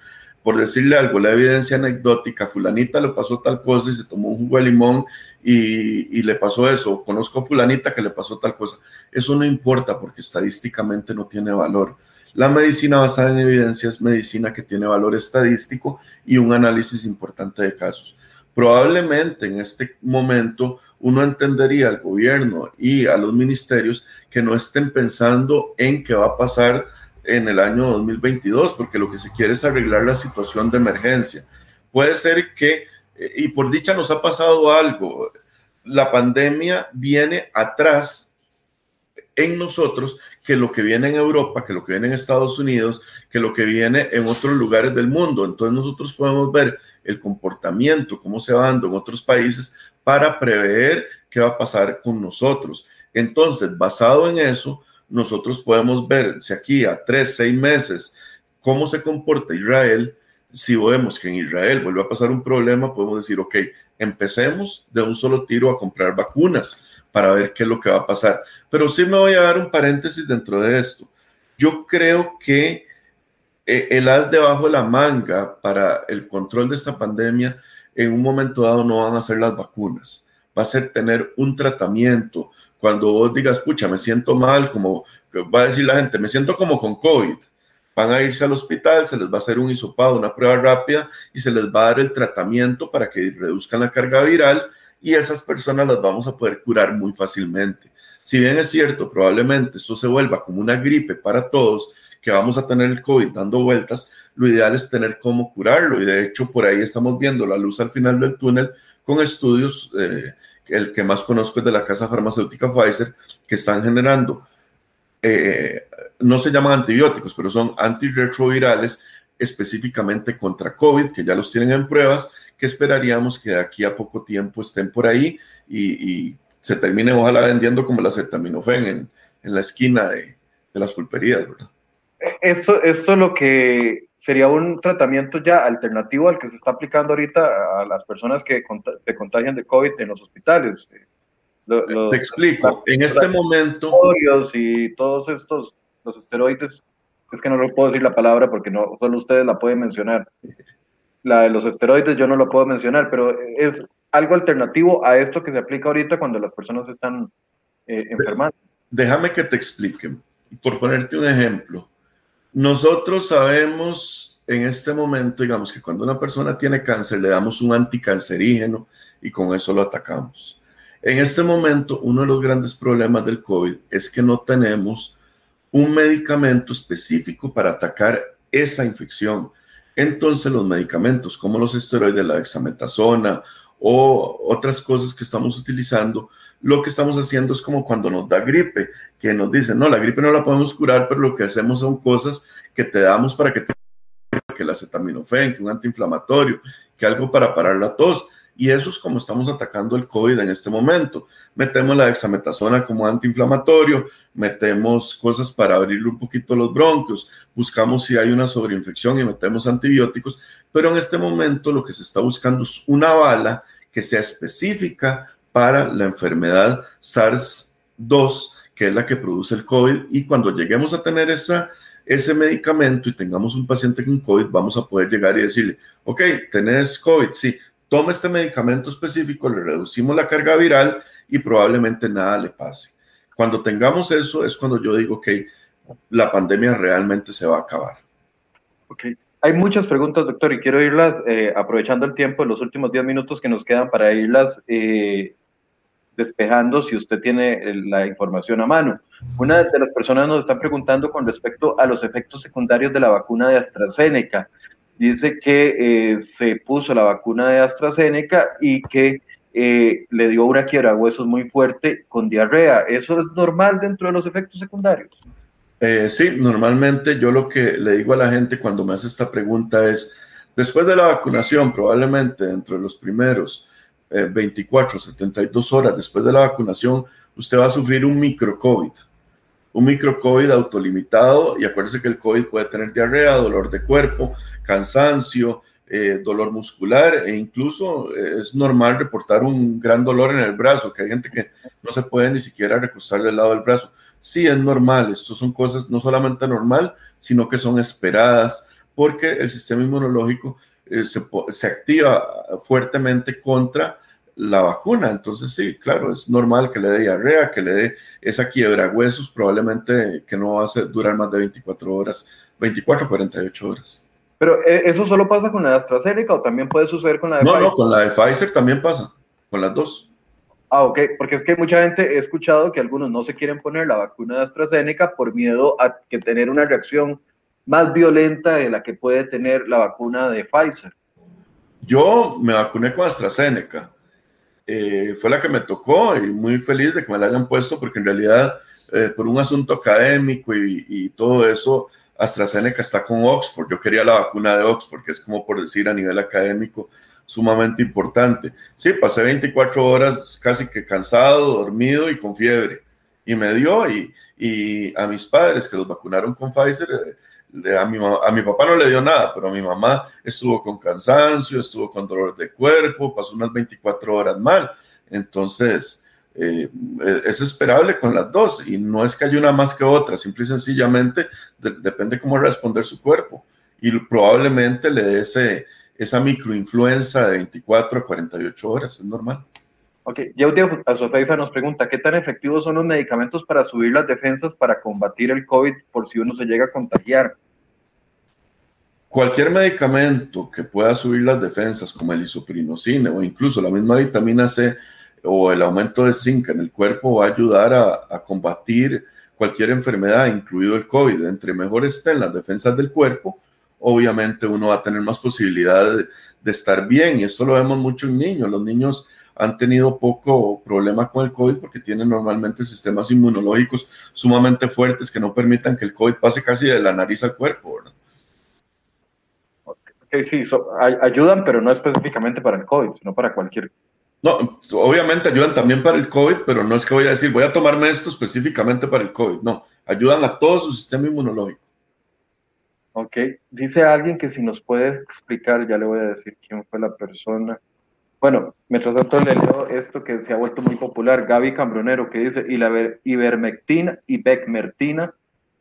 por decirle algo, la evidencia anecdótica, fulanita le pasó tal cosa y se tomó un jugo de limón y, le pasó eso, conozco a fulanita que le pasó tal cosa. Eso no importa porque estadísticamente no tiene valor. La medicina basada en evidencia es medicina que tiene valor estadístico y un análisis importante de casos. Probablemente en este momento uno entendería al gobierno y a los ministerios que no estén pensando en qué va a pasar en el año 2022, porque lo que se quiere es arreglar la situación de emergencia. Puede ser que, eh, y por dicha nos ha pasado algo, la pandemia viene atrás en nosotros que lo que viene en Europa, que lo que viene en Estados Unidos, que lo que viene en otros lugares del mundo. Entonces nosotros podemos ver el comportamiento, cómo se va dando en otros países para prever qué va a pasar con nosotros. Entonces, basado en eso, nosotros podemos ver si aquí a tres, seis meses cómo se comporta Israel. Si vemos que en Israel vuelve a pasar un problema, podemos decir, ok, empecemos de un solo tiro a comprar vacunas para ver qué es lo que va a pasar. Pero sí me voy a dar un paréntesis dentro de esto. Yo creo que eh, el as debajo de la manga para el control de esta pandemia en un momento dado no van a ser las vacunas, va a ser tener un tratamiento, cuando vos digas, escucha, me siento mal, como va a decir la gente, me siento como con COVID, van a irse al hospital, se les va a hacer un hisopado, una prueba rápida y se les va a dar el tratamiento para que reduzcan la carga viral y esas personas las vamos a poder curar muy fácilmente. Si bien es cierto, probablemente esto se vuelva como una gripe para todos, que vamos a tener el COVID dando vueltas, lo ideal es tener cómo curarlo y de hecho por ahí estamos viendo la luz al final del túnel con estudios eh, el que más conozco es de la casa farmacéutica Pfizer, que están generando, eh, no se llaman antibióticos, pero son antirretrovirales específicamente contra COVID, que ya los tienen en pruebas, que esperaríamos que de aquí a poco tiempo estén por ahí y, se termine ojalá vendiendo como la acetaminofén en, en la esquina de, de las pulperías, ¿verdad? Esto, esto lo que sería un tratamiento ya alternativo al que se está aplicando ahorita a las personas que se contagian de COVID en los hospitales. Te explico, en este momento... Y todos estos, los esteroides, es que no lo puedo decir la palabra porque no, solo ustedes la pueden mencionar. La de los esteroides yo no lo puedo mencionar, pero es algo alternativo a esto que se aplica ahorita cuando las personas están eh, enfermando. Déjame que te explique, por ponerte un ejemplo nosotros sabemos en este momento, digamos que cuando una persona tiene cáncer le damos un anticancerígeno y con eso lo atacamos. En este momento, uno de los grandes problemas del COVID es que no tenemos un medicamento específico para atacar esa infección. Entonces, los medicamentos como los esteroides, la dexametasona o otras cosas que estamos utilizando, lo que estamos haciendo es como cuando nos da gripe, que nos dicen, no, la gripe no la podemos curar, pero lo que hacemos son cosas que te damos para que te que el acetaminofén, que un antiinflamatorio, que algo para parar la tos. Y eso es como estamos atacando el COVID en este momento. Metemos la dexametasona como antiinflamatorio, metemos cosas para abrirle un poquito los bronquios, buscamos si hay una sobreinfección y metemos antibióticos, pero en este momento lo que se está buscando es una bala que sea específica para la enfermedad SARS-2, que es la que produce el COVID, y cuando lleguemos a tener esa, ese medicamento y tengamos un paciente con COVID, vamos a poder llegar y decirle, ok, tenés COVID, sí, toma este medicamento específico, le reducimos la carga viral y probablemente nada le pase. Cuando tengamos eso es cuando yo digo que la pandemia realmente se va a acabar. Ok. Hay muchas preguntas, doctor, y quiero irlas eh, aprovechando el tiempo en los últimos 10 minutos que nos quedan para irlas eh, despejando si usted tiene eh, la información a mano. Una de las personas nos está preguntando con respecto a los efectos secundarios de la vacuna de AstraZeneca dice que eh, se puso la vacuna de AstraZeneca y que eh, le dio una quiebra huesos muy fuerte con diarrea. ¿Eso es normal dentro de los efectos secundarios? Sí, normalmente yo lo que le digo a la gente cuando me hace esta pregunta es, después de la vacunación, probablemente dentro de los primeros 24, 72 horas después de la vacunación, usted va a sufrir un micro-COVID un micro-COVID autolimitado y acuérdese que el COVID puede tener diarrea, dolor de cuerpo, cansancio, eh, dolor muscular e incluso eh, es normal reportar un gran dolor en el brazo, que hay gente que no se puede ni siquiera recostar del lado del brazo. Sí, es normal, esto son cosas no solamente normal, sino que son esperadas porque el sistema inmunológico eh, se, se activa fuertemente contra la vacuna. Entonces, sí, claro, es normal que le dé diarrea, que le dé esa quiebra huesos, probablemente que no va a durar más de 24 horas, 24 48 horas. Pero eh, ¿eso solo pasa con la de AstraZeneca o también puede suceder con la de Pfizer? No, no, con la de Pfizer también pasa, con las dos. Ah, ok, porque es que mucha gente he escuchado que algunos no se quieren poner la vacuna de AstraZeneca por miedo a que tener una reacción más violenta de la que puede tener la vacuna de Pfizer. Yo me vacuné con AstraZeneca eh, fue la que me tocó y muy feliz de que me la hayan puesto porque en realidad eh, por un asunto académico y, todo eso, AstraZeneca está con Oxford. Yo quería la vacuna de Oxford, que es como por decir a nivel académico sumamente importante. Sí, pasé 24 horas casi que cansado, dormido y con fiebre. Y me dio y, y a mis padres que los vacunaron con Pfizer, eh, a mi, a mi papá no le dio nada, pero a mi mamá estuvo con cansancio, estuvo con dolor de cuerpo, pasó unas 24 horas mal. Entonces, eh, es esperable con las dos y no es que haya una más que otra, simple y sencillamente depende cómo responder su cuerpo y probablemente le dé ese, esa microinfluenza de 24 a 48 horas, es normal. Ok, Yaudia Azofeifa nos pregunta, ¿qué tan efectivos son los medicamentos para subir las defensas para combatir el COVID por si uno se llega a contagiar? Cualquier medicamento que pueda subir las defensas, como el isoprinosine o incluso la misma vitamina C o el aumento de zinc en el cuerpo, va a ayudar a, combatir cualquier enfermedad, incluido el COVID. Entre mejor estén las defensas del cuerpo, obviamente uno va a tener más posibilidades de, de estar bien. Y esto lo vemos mucho en niños. Los niños han tenido poco problema con el COVID porque tienen normalmente sistemas inmunológicos sumamente fuertes que no permitan que el COVID pase casi de la nariz al cuerpo, ¿verdad? sí, ayudan, pero no específicamente para el COVID, sino para cualquier. No, obviamente ayudan también para el COVID, pero no es que voy a decir, voy a tomarme esto específicamente para el COVID. No, ayudan a todo su sistema inmunológico. Ok, dice alguien que si nos puede explicar, ya le voy a decir quién fue la persona. Bueno, mientras tanto le leo esto que se ha vuelto muy popular, Gaby Cambronero, que dice, y la ivermectina y becmertina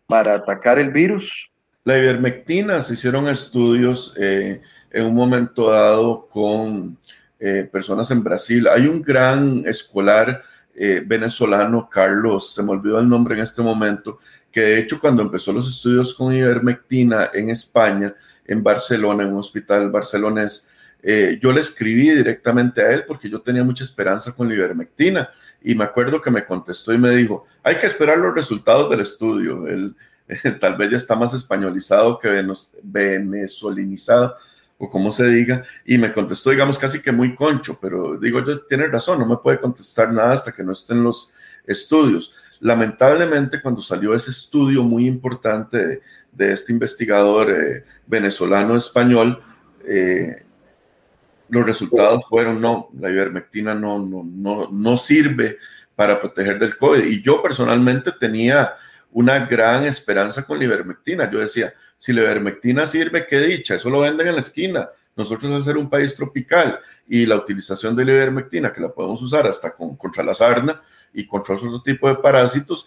para atacar el virus. La ivermectina, se hicieron estudios eh, en un momento dado con eh, personas en Brasil. Hay un gran escolar eh, venezolano, Carlos, se me olvidó el nombre en este momento, que de hecho cuando empezó los estudios con ivermectina en España, en Barcelona, en un hospital barcelonés, eh, yo le escribí directamente a él porque yo tenía mucha esperanza con la ivermectina y me acuerdo que me contestó y me dijo, hay que esperar los resultados del estudio. Él tal vez ya está más españolizado que venezolinizado o como se diga, y me contestó, digamos, casi que muy concho, pero digo, yo tiene razón, no me puede contestar nada hasta que no estén los estudios. Lamentablemente, cuando salió ese estudio muy importante de, este investigador eh, venezolano español, eh, los resultados fueron no, la ivermectina no, no, no, no sirve para proteger del COVID. Y yo personalmente tenía una gran esperanza con la ivermectina. Yo decía, si la ivermectina sirve, qué dicha, eso lo venden en la esquina. Nosotros al ser un país tropical y la utilización de la ivermectina, que la podemos usar hasta con, contra la sarna y contra otro tipo de parásitos,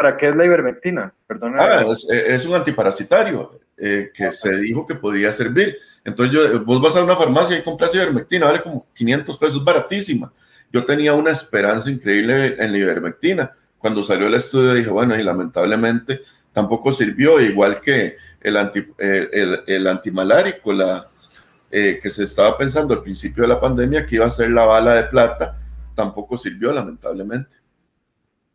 ¿Para qué es la ivermectina? Perdona. Ah, es, un antiparasitario eh, que se dijo que podía servir. Entonces, yo, vos vas a una farmacia y compras ivermectina, vale como 500 pesos, baratísima. Yo tenía una esperanza increíble en la ivermectina. Cuando salió el estudio dije, bueno, y lamentablemente tampoco sirvió, igual que el, anti, el, el, antimalárico, la, eh, que se estaba pensando al principio de la pandemia que iba a ser la bala de plata, tampoco sirvió, lamentablemente.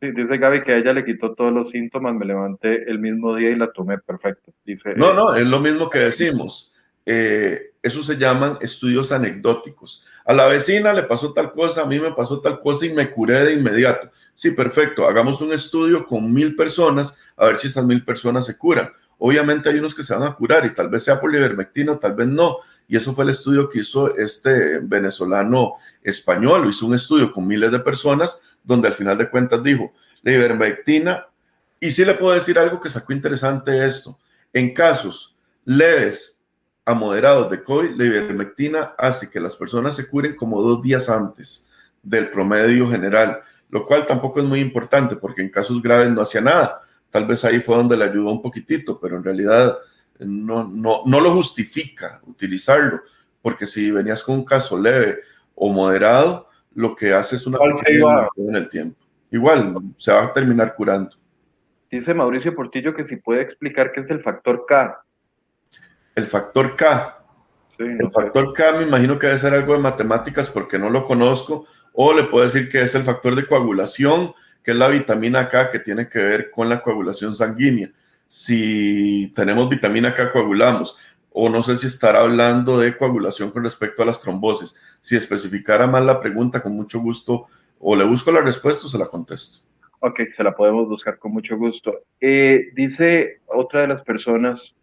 Sí, dice Gaby que a ella le quitó todos los síntomas, me levanté el mismo día y la tomé perfecto. Dice, no, no, es lo mismo que decimos. Eh, eso se llaman estudios anecdóticos. A la vecina le pasó tal cosa, a mí me pasó tal cosa y me curé de inmediato. Sí, perfecto, hagamos un estudio con mil personas a ver si esas mil personas se curan. Obviamente hay unos que se van a curar y tal vez sea por ivermectina, tal vez no. Y eso fue el estudio que hizo este venezolano español. Hizo un estudio con miles de personas donde al final de cuentas dijo, la ivermectina, y sí le puedo decir algo que sacó interesante esto, en casos leves a moderados de COVID, la ivermectina hace que las personas se curen como dos días antes del promedio general, lo cual tampoco es muy importante porque en casos graves no hacía nada. Tal vez ahí fue donde le ayudó un poquitito, pero en realidad no, no, no lo justifica utilizarlo, porque si venías con un caso leve o moderado, lo que hace es una en el tiempo. Igual, se va a terminar curando. Dice Mauricio Portillo que si puede explicar qué es el factor K. El factor K. el factor K me imagino que debe ser algo de matemáticas porque no lo conozco. O le puedo decir que es el factor de coagulación, que es la vitamina K que tiene que ver con la coagulación sanguínea. Si tenemos vitamina K, coagulamos. O no sé si estará hablando de coagulación con respecto a las trombosis. Si especificara más la pregunta, con mucho gusto, o le busco la respuesta o se la contesto. Ok, se la podemos buscar con mucho gusto. Eh, dice otra de las personas,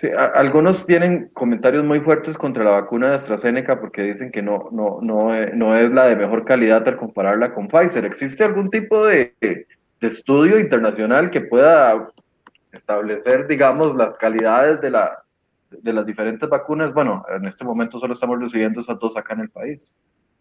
Sí, algunos tienen comentarios muy fuertes contra la vacuna de AstraZeneca porque dicen que no, no, no, eh, no es la de mejor calidad al compararla con Pfizer. ¿Existe algún tipo de, de estudio internacional que pueda establecer, digamos, las calidades de, la, de las diferentes vacunas? Bueno, en este momento solo estamos recibiendo esas dos acá en el país.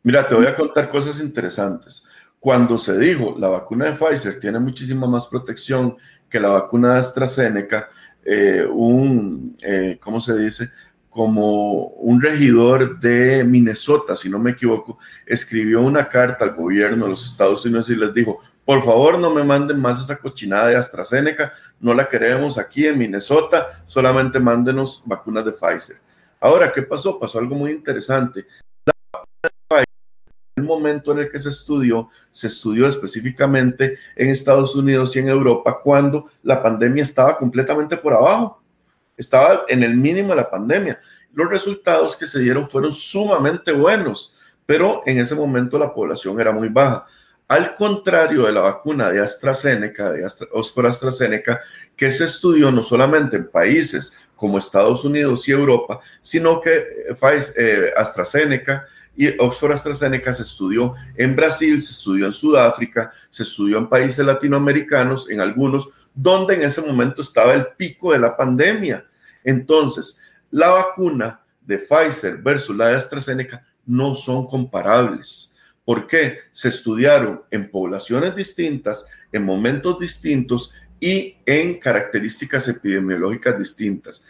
Mira, te voy a contar cosas interesantes. Cuando se dijo la vacuna de Pfizer tiene muchísima más protección que la vacuna de AstraZeneca, eh, un, eh, ¿cómo se dice? Como un regidor de Minnesota, si no me equivoco, escribió una carta al gobierno de los Estados Unidos y les dijo, por favor no me manden más esa cochinada de AstraZeneca, no la queremos aquí en Minnesota, solamente mándenos vacunas de Pfizer. Ahora, ¿qué pasó? Pasó algo muy interesante el momento en el que se estudió, se estudió específicamente en Estados Unidos y en Europa cuando la pandemia estaba completamente por abajo, estaba en el mínimo de la pandemia. Los resultados que se dieron fueron sumamente buenos, pero en ese momento la población era muy baja. Al contrario de la vacuna de AstraZeneca, de AstraZeneca, que se estudió no solamente en países como Estados Unidos y Europa, sino que eh, AstraZeneca y Oxford AstraZeneca se estudió en Brasil, se estudió en Sudáfrica, se estudió en países latinoamericanos, en algunos, donde en ese momento estaba el pico de la pandemia. Entonces, la vacuna de Pfizer versus la de AstraZeneca no son comparables. ¿Por qué? Se estudiaron en poblaciones distintas, en momentos distintos y en características epidemiológicas distintas.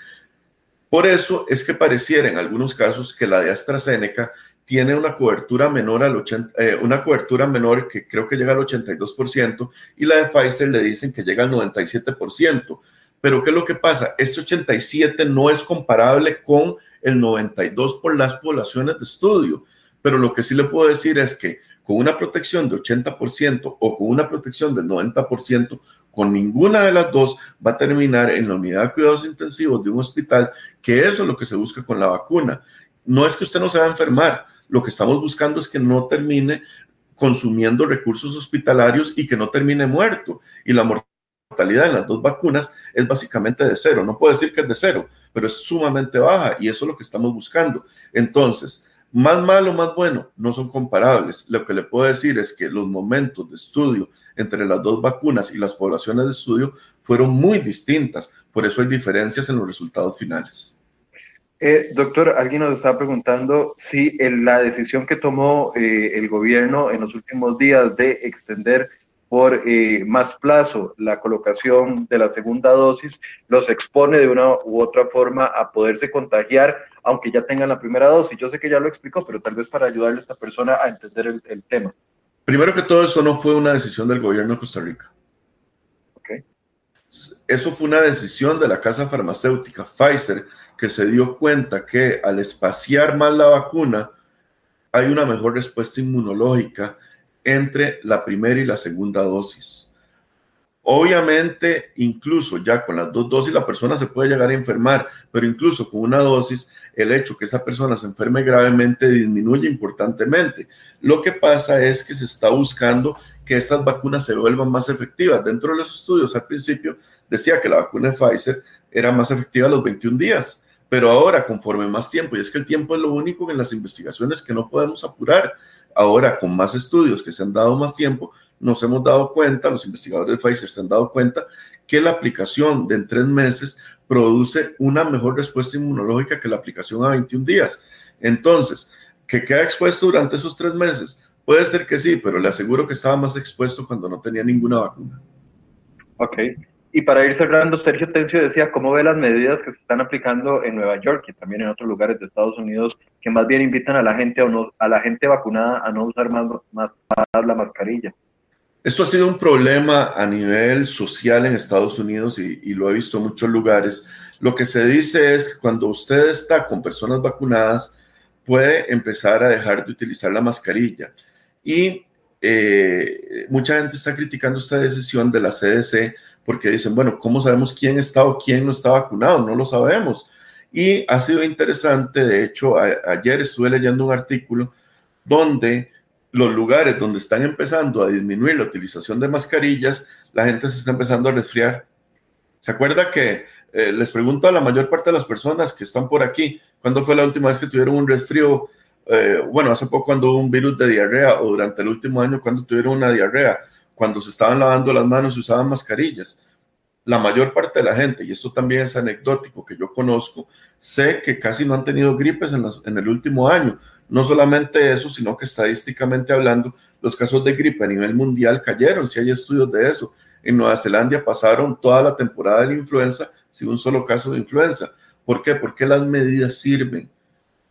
Por eso es que pareciera en algunos casos que la de AstraZeneca tiene una cobertura menor al 80, eh, una cobertura menor que creo que llega al 82% y la de Pfizer le dicen que llega al 97%. Pero ¿qué es lo que pasa? Este 87 no es comparable con el 92 por las poblaciones de estudio. Pero lo que sí le puedo decir es que con una protección de 80% o con una protección del 90%, con ninguna de las dos va a terminar en la unidad de cuidados intensivos de un hospital, que eso es lo que se busca con la vacuna. No es que usted no se va a enfermar, lo que estamos buscando es que no termine consumiendo recursos hospitalarios y que no termine muerto. Y la mortalidad en las dos vacunas es básicamente de cero. No puedo decir que es de cero, pero es sumamente baja y eso es lo que estamos buscando. Entonces, más malo, más bueno, no son comparables. Lo que le puedo decir es que los momentos de estudio entre las dos vacunas y las poblaciones de estudio fueron muy distintas. Por eso hay diferencias en los resultados finales. Eh, doctor, alguien nos está preguntando si la decisión que tomó eh, el gobierno en los últimos días de extender por eh, más plazo la colocación de la segunda dosis los expone de una u otra forma a poderse contagiar, aunque ya tengan la primera dosis. Yo sé que ya lo explicó, pero tal vez para ayudarle a esta persona a entender el, tema. Primero que todo, eso no fue una decisión del gobierno de Costa Rica. Okay. Eso fue una decisión de la casa farmacéutica Pfizer que se dio cuenta que al espaciar más la vacuna hay una mejor respuesta inmunológica entre la primera y la segunda dosis. Obviamente, incluso ya con las dos dosis la persona se puede llegar a enfermar, pero incluso con una dosis, el hecho que esa persona se enferme gravemente disminuye importantemente. Lo que pasa es que se está buscando que estas vacunas se vuelvan más efectivas. Dentro de los estudios al principio decía que la vacuna de Pfizer era más efectiva a los 21 días pero ahora, conforme más tiempo, y es que el tiempo es lo único en las investigaciones que no podemos apurar, ahora con más estudios que se han dado más tiempo, nos hemos dado cuenta, los investigadores de Pfizer se han dado cuenta, que la aplicación de en tres meses produce una mejor respuesta inmunológica que la aplicación a 21 días. Entonces, ¿que queda expuesto durante esos tres meses? Puede ser que sí, pero le aseguro que estaba más expuesto cuando no tenía ninguna vacuna. Ok. Y para ir cerrando, Sergio Tencio decía cómo ve las medidas que se están aplicando en Nueva York y también en otros lugares de Estados Unidos que más bien invitan a la gente o no, a la gente vacunada a no usar más, más, la mascarilla. Esto ha sido un problema a nivel social en Estados Unidos y, y, lo he visto en muchos lugares. Lo que se dice es que cuando usted está con personas vacunadas, puede empezar a dejar de utilizar la mascarilla. Y eh, mucha gente está criticando esta decisión de la CDC porque dicen, bueno, ¿cómo sabemos quién está o quién no está vacunado? No lo sabemos. Y ha sido interesante, de hecho, ayer estuve leyendo un artículo donde los lugares donde están empezando a disminuir la utilización de mascarillas, la gente se está empezando a resfriar. ¿Se acuerda que eh, les pregunto a la mayor parte de las personas que están por aquí, ¿cuándo fue la última vez que tuvieron un resfrío? Eh, bueno, hace poco cuando hubo un virus de diarrea o durante el último año cuando tuvieron una diarrea cuando se estaban lavando las manos y usaban mascarillas. La mayor parte de la gente, y esto también es anecdótico que yo conozco, sé que casi no han tenido gripes en, en el último año. No solamente eso, sino que estadísticamente hablando, los casos de gripe a nivel mundial cayeron, si hay estudios de eso. En Nueva Zelanda pasaron toda la temporada de la influenza sin un solo caso de influenza. ¿Por qué? Porque las medidas sirven.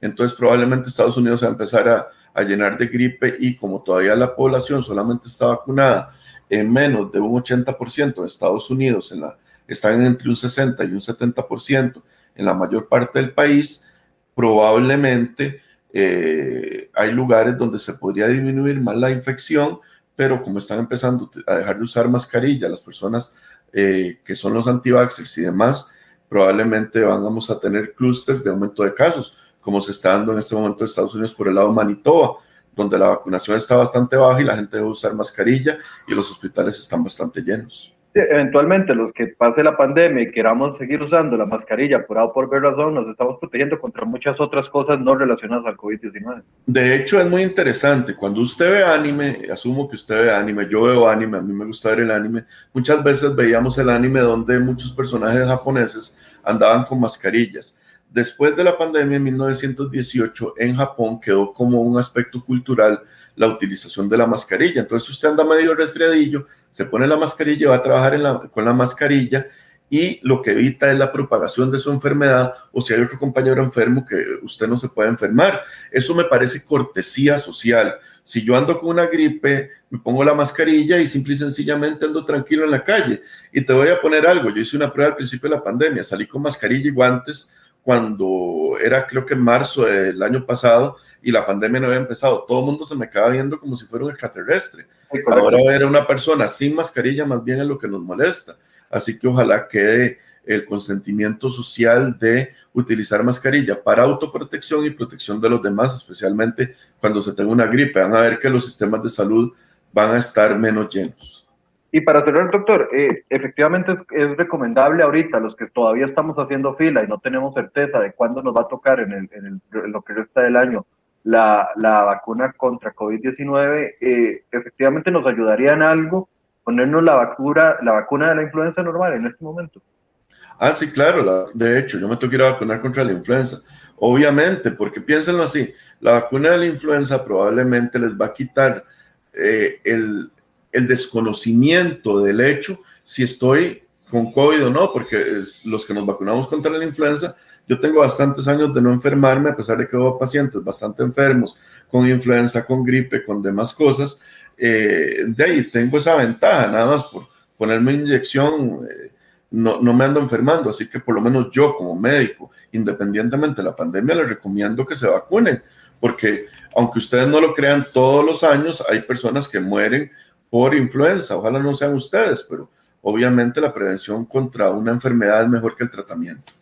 Entonces probablemente Estados Unidos va a empezar a, a llenar de gripe y como todavía la población solamente está vacunada en menos de un 80% en Estados Unidos, en la, están entre un 60 y un 70% en la mayor parte del país, probablemente eh, hay lugares donde se podría disminuir más la infección, pero como están empezando a dejar de usar mascarilla las personas eh, que son los antivaxxers y demás, probablemente vamos a tener clústeres de aumento de casos como se está dando en este momento en Estados Unidos por el lado de Manitoba, donde la vacunación está bastante baja y la gente debe usar mascarilla y los hospitales están bastante llenos. eventualmente, los que pase la pandemia y queramos seguir usando la mascarilla por A o por B razón, nos estamos protegiendo contra muchas otras cosas no relacionadas al COVID-19. De hecho, es muy interesante. Cuando usted ve anime, asumo que usted ve anime, yo veo anime, a mí me gusta ver el anime. Muchas veces veíamos el anime donde muchos personajes japoneses andaban con mascarillas Después de la pandemia en 1918, en Japón quedó como un aspecto cultural la utilización de la mascarilla. Entonces usted anda medio resfriadillo, se pone la mascarilla, va a trabajar con la mascarilla y lo que evita es la propagación de su enfermedad o si hay otro compañero enfermo que usted no se puede enfermar. Eso me parece cortesía social. Si yo ando con una gripe, me pongo la mascarilla y simple y sencillamente ando tranquilo en la calle. Y te voy a poner algo, yo hice una prueba al principio de la pandemia, salí con mascarilla y guantes cuando era creo que en marzo del año pasado y la pandemia no había empezado. Todo el mundo se me acaba viendo como si fuera un extraterrestre. Ahora ver a una persona sin mascarilla más bien es lo que nos molesta. Así que ojalá quede el consentimiento social de utilizar mascarilla para autoprotección y protección de los demás, especialmente cuando se tenga una gripe. Van a ver que los sistemas de salud van a estar menos llenos. Y para cerrar, doctor, eh, efectivamente es, recomendable ahorita, los que todavía estamos haciendo fila y no tenemos certeza de cuándo nos va a tocar en, el, en, lo que resta del año la, la vacuna contra COVID-19, eh, efectivamente nos ayudaría en algo ponernos la vacuna, la vacuna de la influenza normal en este momento. Ah, sí, claro. de hecho, yo me tengo que ir a vacunar contra la influenza. Obviamente, porque piénsenlo así, la vacuna de la influenza probablemente les va a quitar eh, el, el, desconocimiento del hecho si estoy con COVID o no, porque los que nos vacunamos contra la influenza, yo tengo bastantes años de no enfermarme, a pesar de que hubo pacientes bastante enfermos con influenza, con gripe, con demás cosas. Eh, de ahí tengo esa ventaja, nada más por ponerme inyección. Eh, no, no, me ando enfermando, así que por lo menos yo como médico, independientemente de la pandemia, les recomiendo que se vacunen, porque aunque ustedes no lo crean, todos los años hay personas que mueren por influenza, ojalá no sean ustedes, pero obviamente la prevención contra una enfermedad es mejor que el tratamiento.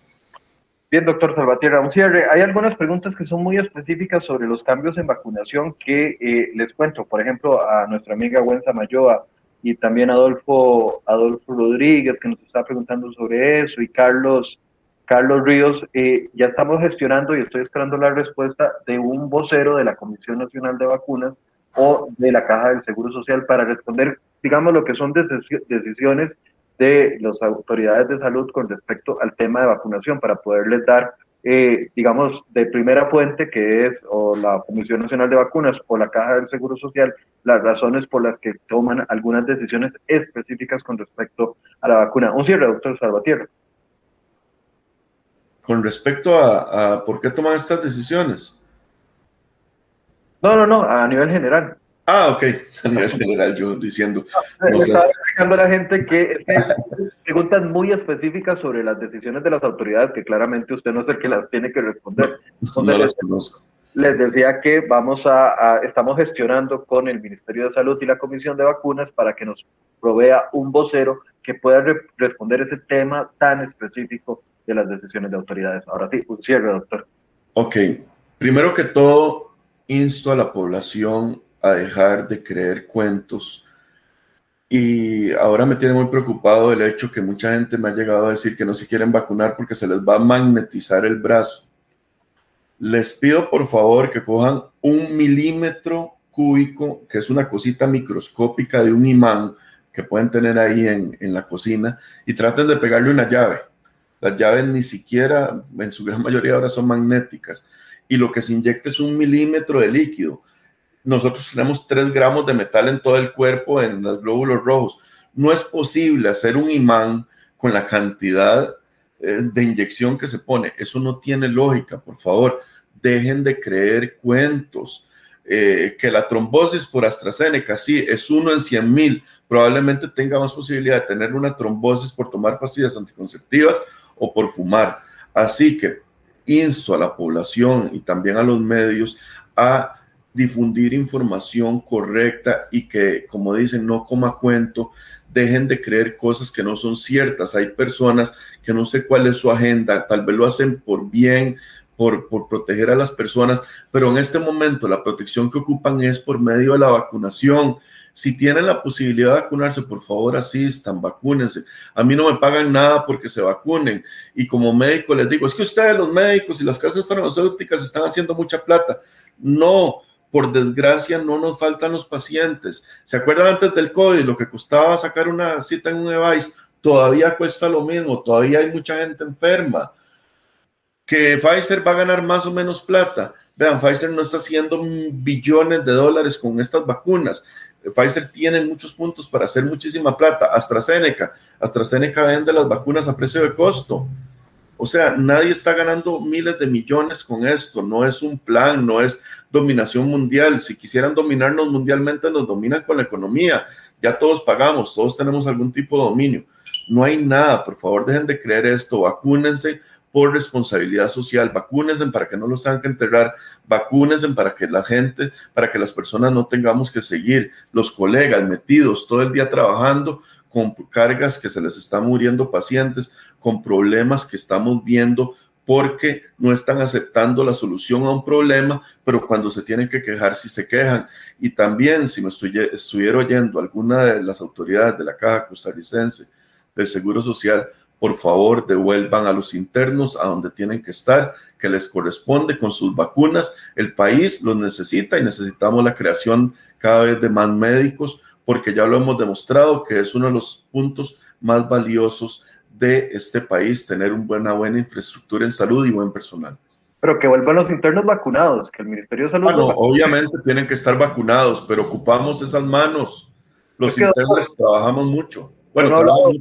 Bien, doctor Salvatierra, un cierre. Hay algunas preguntas que son muy específicas sobre los cambios en vacunación que eh, les cuento. Por ejemplo, a nuestra amiga Gwen Samayoa, y también Adolfo, Adolfo Rodríguez, que nos está preguntando sobre eso, y Carlos, Carlos Ríos, eh, ya estamos gestionando y estoy esperando la respuesta de un vocero de la Comisión Nacional de Vacunas o de la Caja del Seguro Social para responder, digamos, lo que son decisiones de las autoridades de salud con respecto al tema de vacunación para poderles dar eh, digamos, de primera fuente, que es o la Comisión Nacional de Vacunas o la Caja del Seguro Social, las razones por las que toman algunas decisiones específicas con respecto a la vacuna. Un cierre, doctor Salvatierra. Con respecto a, a por qué toman estas decisiones. No, no, no, a nivel general. Ah, ok, a nivel general, yo diciendo. No, Estaba explicando a la gente que es que preguntas muy específicas sobre las decisiones de las autoridades, que claramente usted no es el que las tiene que responder. no las conozco. Les decía que vamos a, estamos gestionando con el Ministerio de Salud y la Comisión de Vacunas para que nos provea un vocero que pueda responder ese tema tan específico de las decisiones de autoridades. Ahora sí, un cierre, doctor. Ok, primero que todo, insto a la población a dejar de creer cuentos. Y ahora me tiene muy preocupado el hecho que mucha gente me ha llegado a decir que no se quieren vacunar porque se les va a magnetizar el brazo. Les pido por favor que cojan un milímetro cúbico, que es una cosita microscópica de un imán que pueden tener ahí en, en la cocina, y traten de pegarle una llave. Las llaves ni siquiera, en su gran mayoría ahora son magnéticas, y lo que se inyecta es un milímetro de líquido nosotros tenemos 3 gramos de metal en todo el cuerpo, en los glóbulos rojos. No es posible hacer un imán con la cantidad eh, de inyección que se pone. Eso no tiene lógica, por favor. Dejen de creer cuentos. Eh, que la trombosis por AstraZeneca, sí, es uno en 100 mil. Probablemente tenga más posibilidad de tener una trombosis por tomar pastillas anticonceptivas o por fumar. Así que insto a la población y también a los medios a difundir información correcta y que, como dicen, no coma cuento, dejen de creer cosas que no son ciertas. Hay personas que no sé cuál es su agenda, tal vez lo hacen por bien, por, por proteger a las personas, pero en este momento la protección que ocupan es por medio de la vacunación. Si tienen la posibilidad de vacunarse, por favor asistan, vacúnense. A mí no me pagan nada porque se vacunen. Y como médico les digo, es que ustedes los médicos y las casas farmacéuticas están haciendo mucha plata. No, por desgracia no nos faltan los pacientes. ¿Se acuerdan antes del COVID lo que costaba sacar una cita en un device? Todavía cuesta lo mismo, todavía hay mucha gente enferma. Que Pfizer va a ganar más o menos plata. Vean, Pfizer no está haciendo billones de dólares con estas vacunas. Pfizer tiene muchos puntos para hacer muchísima plata. AstraZeneca, AstraZeneca vende las vacunas a precio de costo. O sea, nadie está ganando miles de millones con esto. No es un plan, no es dominación mundial. Si quisieran dominarnos mundialmente, nos dominan con la economía. Ya todos pagamos, todos tenemos algún tipo de dominio. No hay nada, por favor, dejen de creer esto. Vacúnense por responsabilidad social. Vacúnense para que no los tengan que enterrar. Vacúnense para que la gente, para que las personas no tengamos que seguir, los colegas metidos todo el día trabajando con cargas que se les están muriendo pacientes, con problemas que estamos viendo porque no están aceptando la solución a un problema, pero cuando se tienen que quejar, si se quejan. Y también, si me estuviera oyendo alguna de las autoridades de la Caja Costarricense del Seguro Social, por favor devuelvan a los internos a donde tienen que estar, que les corresponde con sus vacunas. El país los necesita y necesitamos la creación cada vez de más médicos, porque ya lo hemos demostrado que es uno de los puntos más valiosos de este país, tener una buena, buena infraestructura en salud y buen personal. Pero que vuelvan los internos vacunados, que el Ministerio de Salud... Bueno, obviamente tienen que estar vacunados, pero ocupamos esas manos. Los internos trabajamos mucho. Bueno, no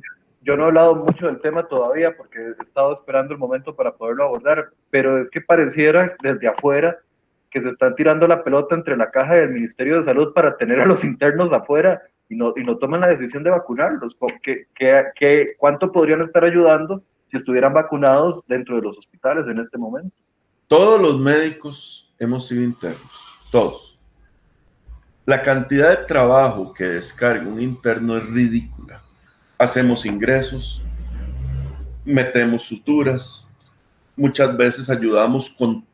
yo no he hablado mucho del tema todavía porque he estado esperando el momento para poderlo abordar, pero es que pareciera desde afuera que se están tirando la pelota entre la caja del Ministerio de Salud para tener a los internos afuera y no, y no toman la decisión de vacunarlos. ¿Qué, qué, qué, cuánto podrían estar ayudando si estuvieran vacunados dentro de los hospitales en este momento? Todos los médicos hemos sido internos, todos. La cantidad de trabajo que descarga un interno es ridícula hacemos ingresos, metemos suturas, muchas veces ayudamos con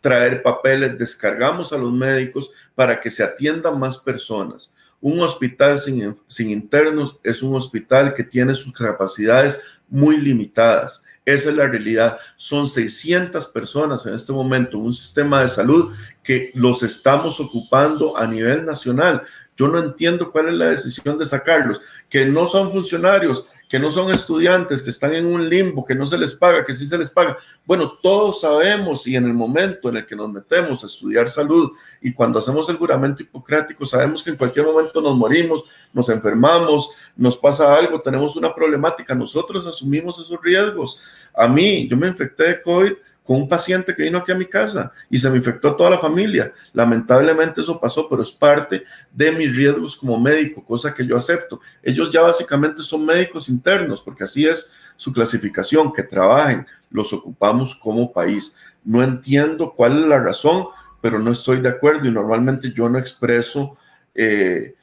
traer papeles, descargamos a los médicos para que se atiendan más personas. Un hospital sin, internos es un hospital que tiene sus capacidades muy limitadas. Esa es la realidad. Son 600 personas en este momento en un sistema de salud que los estamos ocupando a nivel nacional. Yo no entiendo cuál es la decisión de sacarlos, que no son funcionarios, que no son estudiantes, que están en un limbo, que no se les paga, que sí se les paga. Bueno, todos sabemos y en el momento en el que nos metemos a estudiar salud y cuando hacemos el juramento hipocrático, sabemos que en cualquier momento nos morimos, nos enfermamos, nos pasa algo, tenemos una problemática, nosotros asumimos esos riesgos. A mí, yo me infecté de COVID con un paciente que vino aquí a mi casa y se me infectó toda la familia. Lamentablemente eso pasó, pero es parte de mis riesgos como médico, cosa que yo acepto. Ellos ya básicamente son médicos internos, porque así es su clasificación, que trabajen, los ocupamos como país. No entiendo cuál es la razón, pero no estoy de acuerdo y normalmente yo no expreso eh,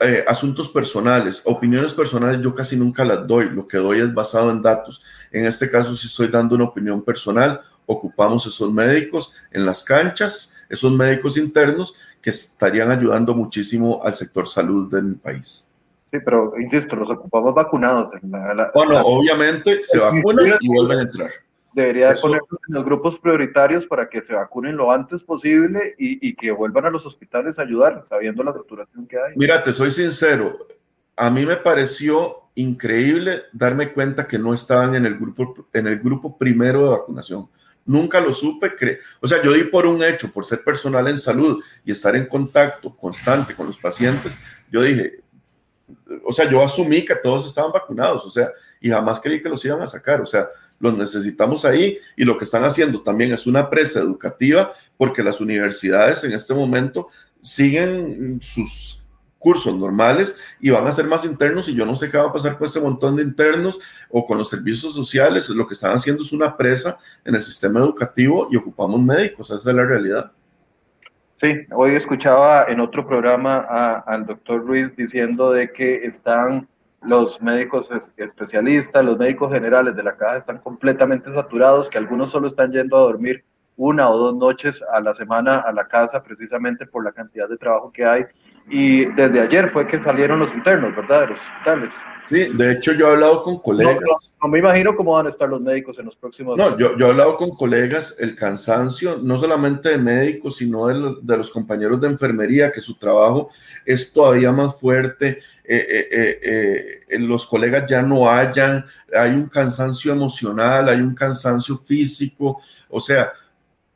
eh, asuntos personales, opiniones personales yo casi nunca las doy, lo que doy es basado en datos. En este caso sí estoy dando una opinión personal, ocupamos esos médicos en las canchas, esos médicos internos que estarían ayudando muchísimo al sector salud de mi país. Sí, pero insisto, los ocupamos vacunados. En la, bueno, obviamente se vacunan y vuelven a entrar debería ponerlos en los grupos prioritarios para que se vacunen lo antes posible y, y, que vuelvan a los hospitales a ayudar, sabiendo la saturación que hay. Mira, te soy sincero, a mí me pareció increíble darme cuenta que no estaban en el grupo, en el grupo primero de vacunación. Nunca lo supe, o sea, yo di por un hecho, por ser personal en salud y estar en contacto constante con los pacientes, yo dije, o sea, yo asumí que todos estaban vacunados, o sea, y jamás creí que los iban a sacar, o sea, los necesitamos ahí y lo que están haciendo también es una presa educativa porque las universidades en este momento siguen sus cursos normales y van a ser más internos y yo no sé qué va a pasar con ese montón de internos o con los servicios sociales. Lo que están haciendo es una presa en el sistema educativo y ocupamos médicos, esa es la realidad. Sí, hoy escuchaba en otro programa al doctor Ruiz diciendo de que están los médicos especialistas, los médicos generales de la caja están completamente saturados, que algunos solo están yendo a dormir una o dos noches a la semana a la casa precisamente por la cantidad de trabajo que hay. Y desde ayer fue que salieron los internos, ¿verdad? De los hospitales. Sí, de hecho yo he hablado con colegas. No, me imagino cómo van a estar los médicos en los próximos No, yo, yo he hablado con colegas, el cansancio, no solamente de médicos, sino de, de los compañeros de enfermería, que su trabajo es todavía más fuerte eh, eh, eh, los colegas ya no hayan, hay un cansancio emocional, hay un cansancio físico, o sea,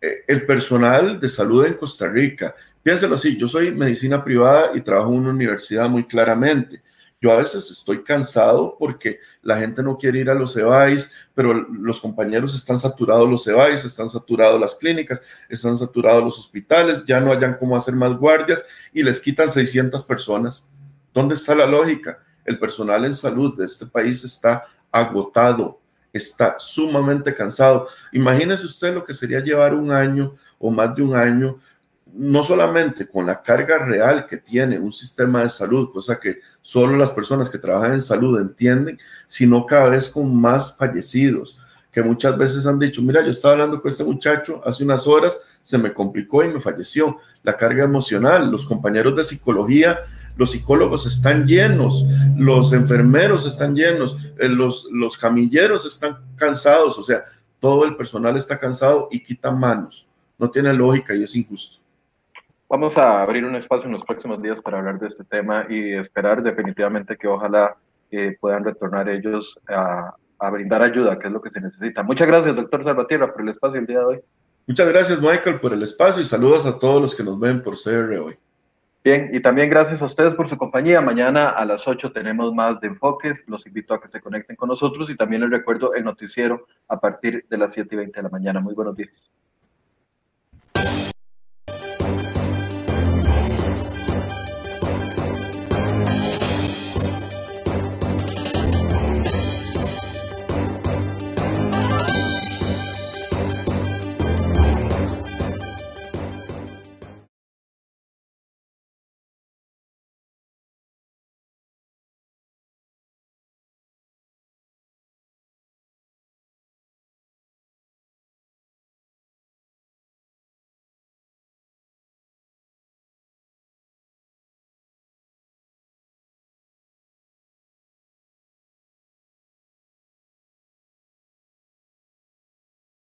el personal de salud en Costa Rica, piénselo así, yo soy medicina privada y trabajo en una universidad muy claramente. Yo a veces estoy cansado porque la gente no quiere ir a los EVAIS, pero los compañeros están saturados los EVAIS, están saturados las clínicas, están saturados los hospitales, ya no hayan cómo hacer más guardias y les quitan 600 personas. ¿Dónde está la lógica? El personal en salud de este país está agotado, está sumamente cansado. Imagínese usted lo que sería llevar un año o más de un año no solamente con la carga real que tiene un sistema de salud, cosa que solo las personas que trabajan en salud entienden, sino cada vez con más fallecidos, que muchas veces han dicho, mira, yo estaba hablando con este muchacho hace unas horas, se me complicó y me falleció. La carga emocional, los compañeros de psicología, los psicólogos están llenos, los enfermeros están llenos, eh, los, los camilleros están cansados, o sea, todo el personal está cansado y quita manos. No tiene lógica y es injusto. Vamos a abrir un espacio en los próximos días para hablar de este tema y esperar definitivamente que ojalá eh, puedan retornar ellos a, a brindar ayuda, que es lo que se necesita. Muchas gracias, doctor Salvatierra, por el espacio el día de hoy. Muchas gracias, Michael, por el espacio y saludos a todos los que nos ven por CR hoy. Bien, y también gracias a ustedes por su compañía. Mañana a las 8 tenemos más de enfoques. Los invito a que se conecten con nosotros y también les recuerdo el noticiero a partir de las 7 y 20 de la mañana. Muy buenos días.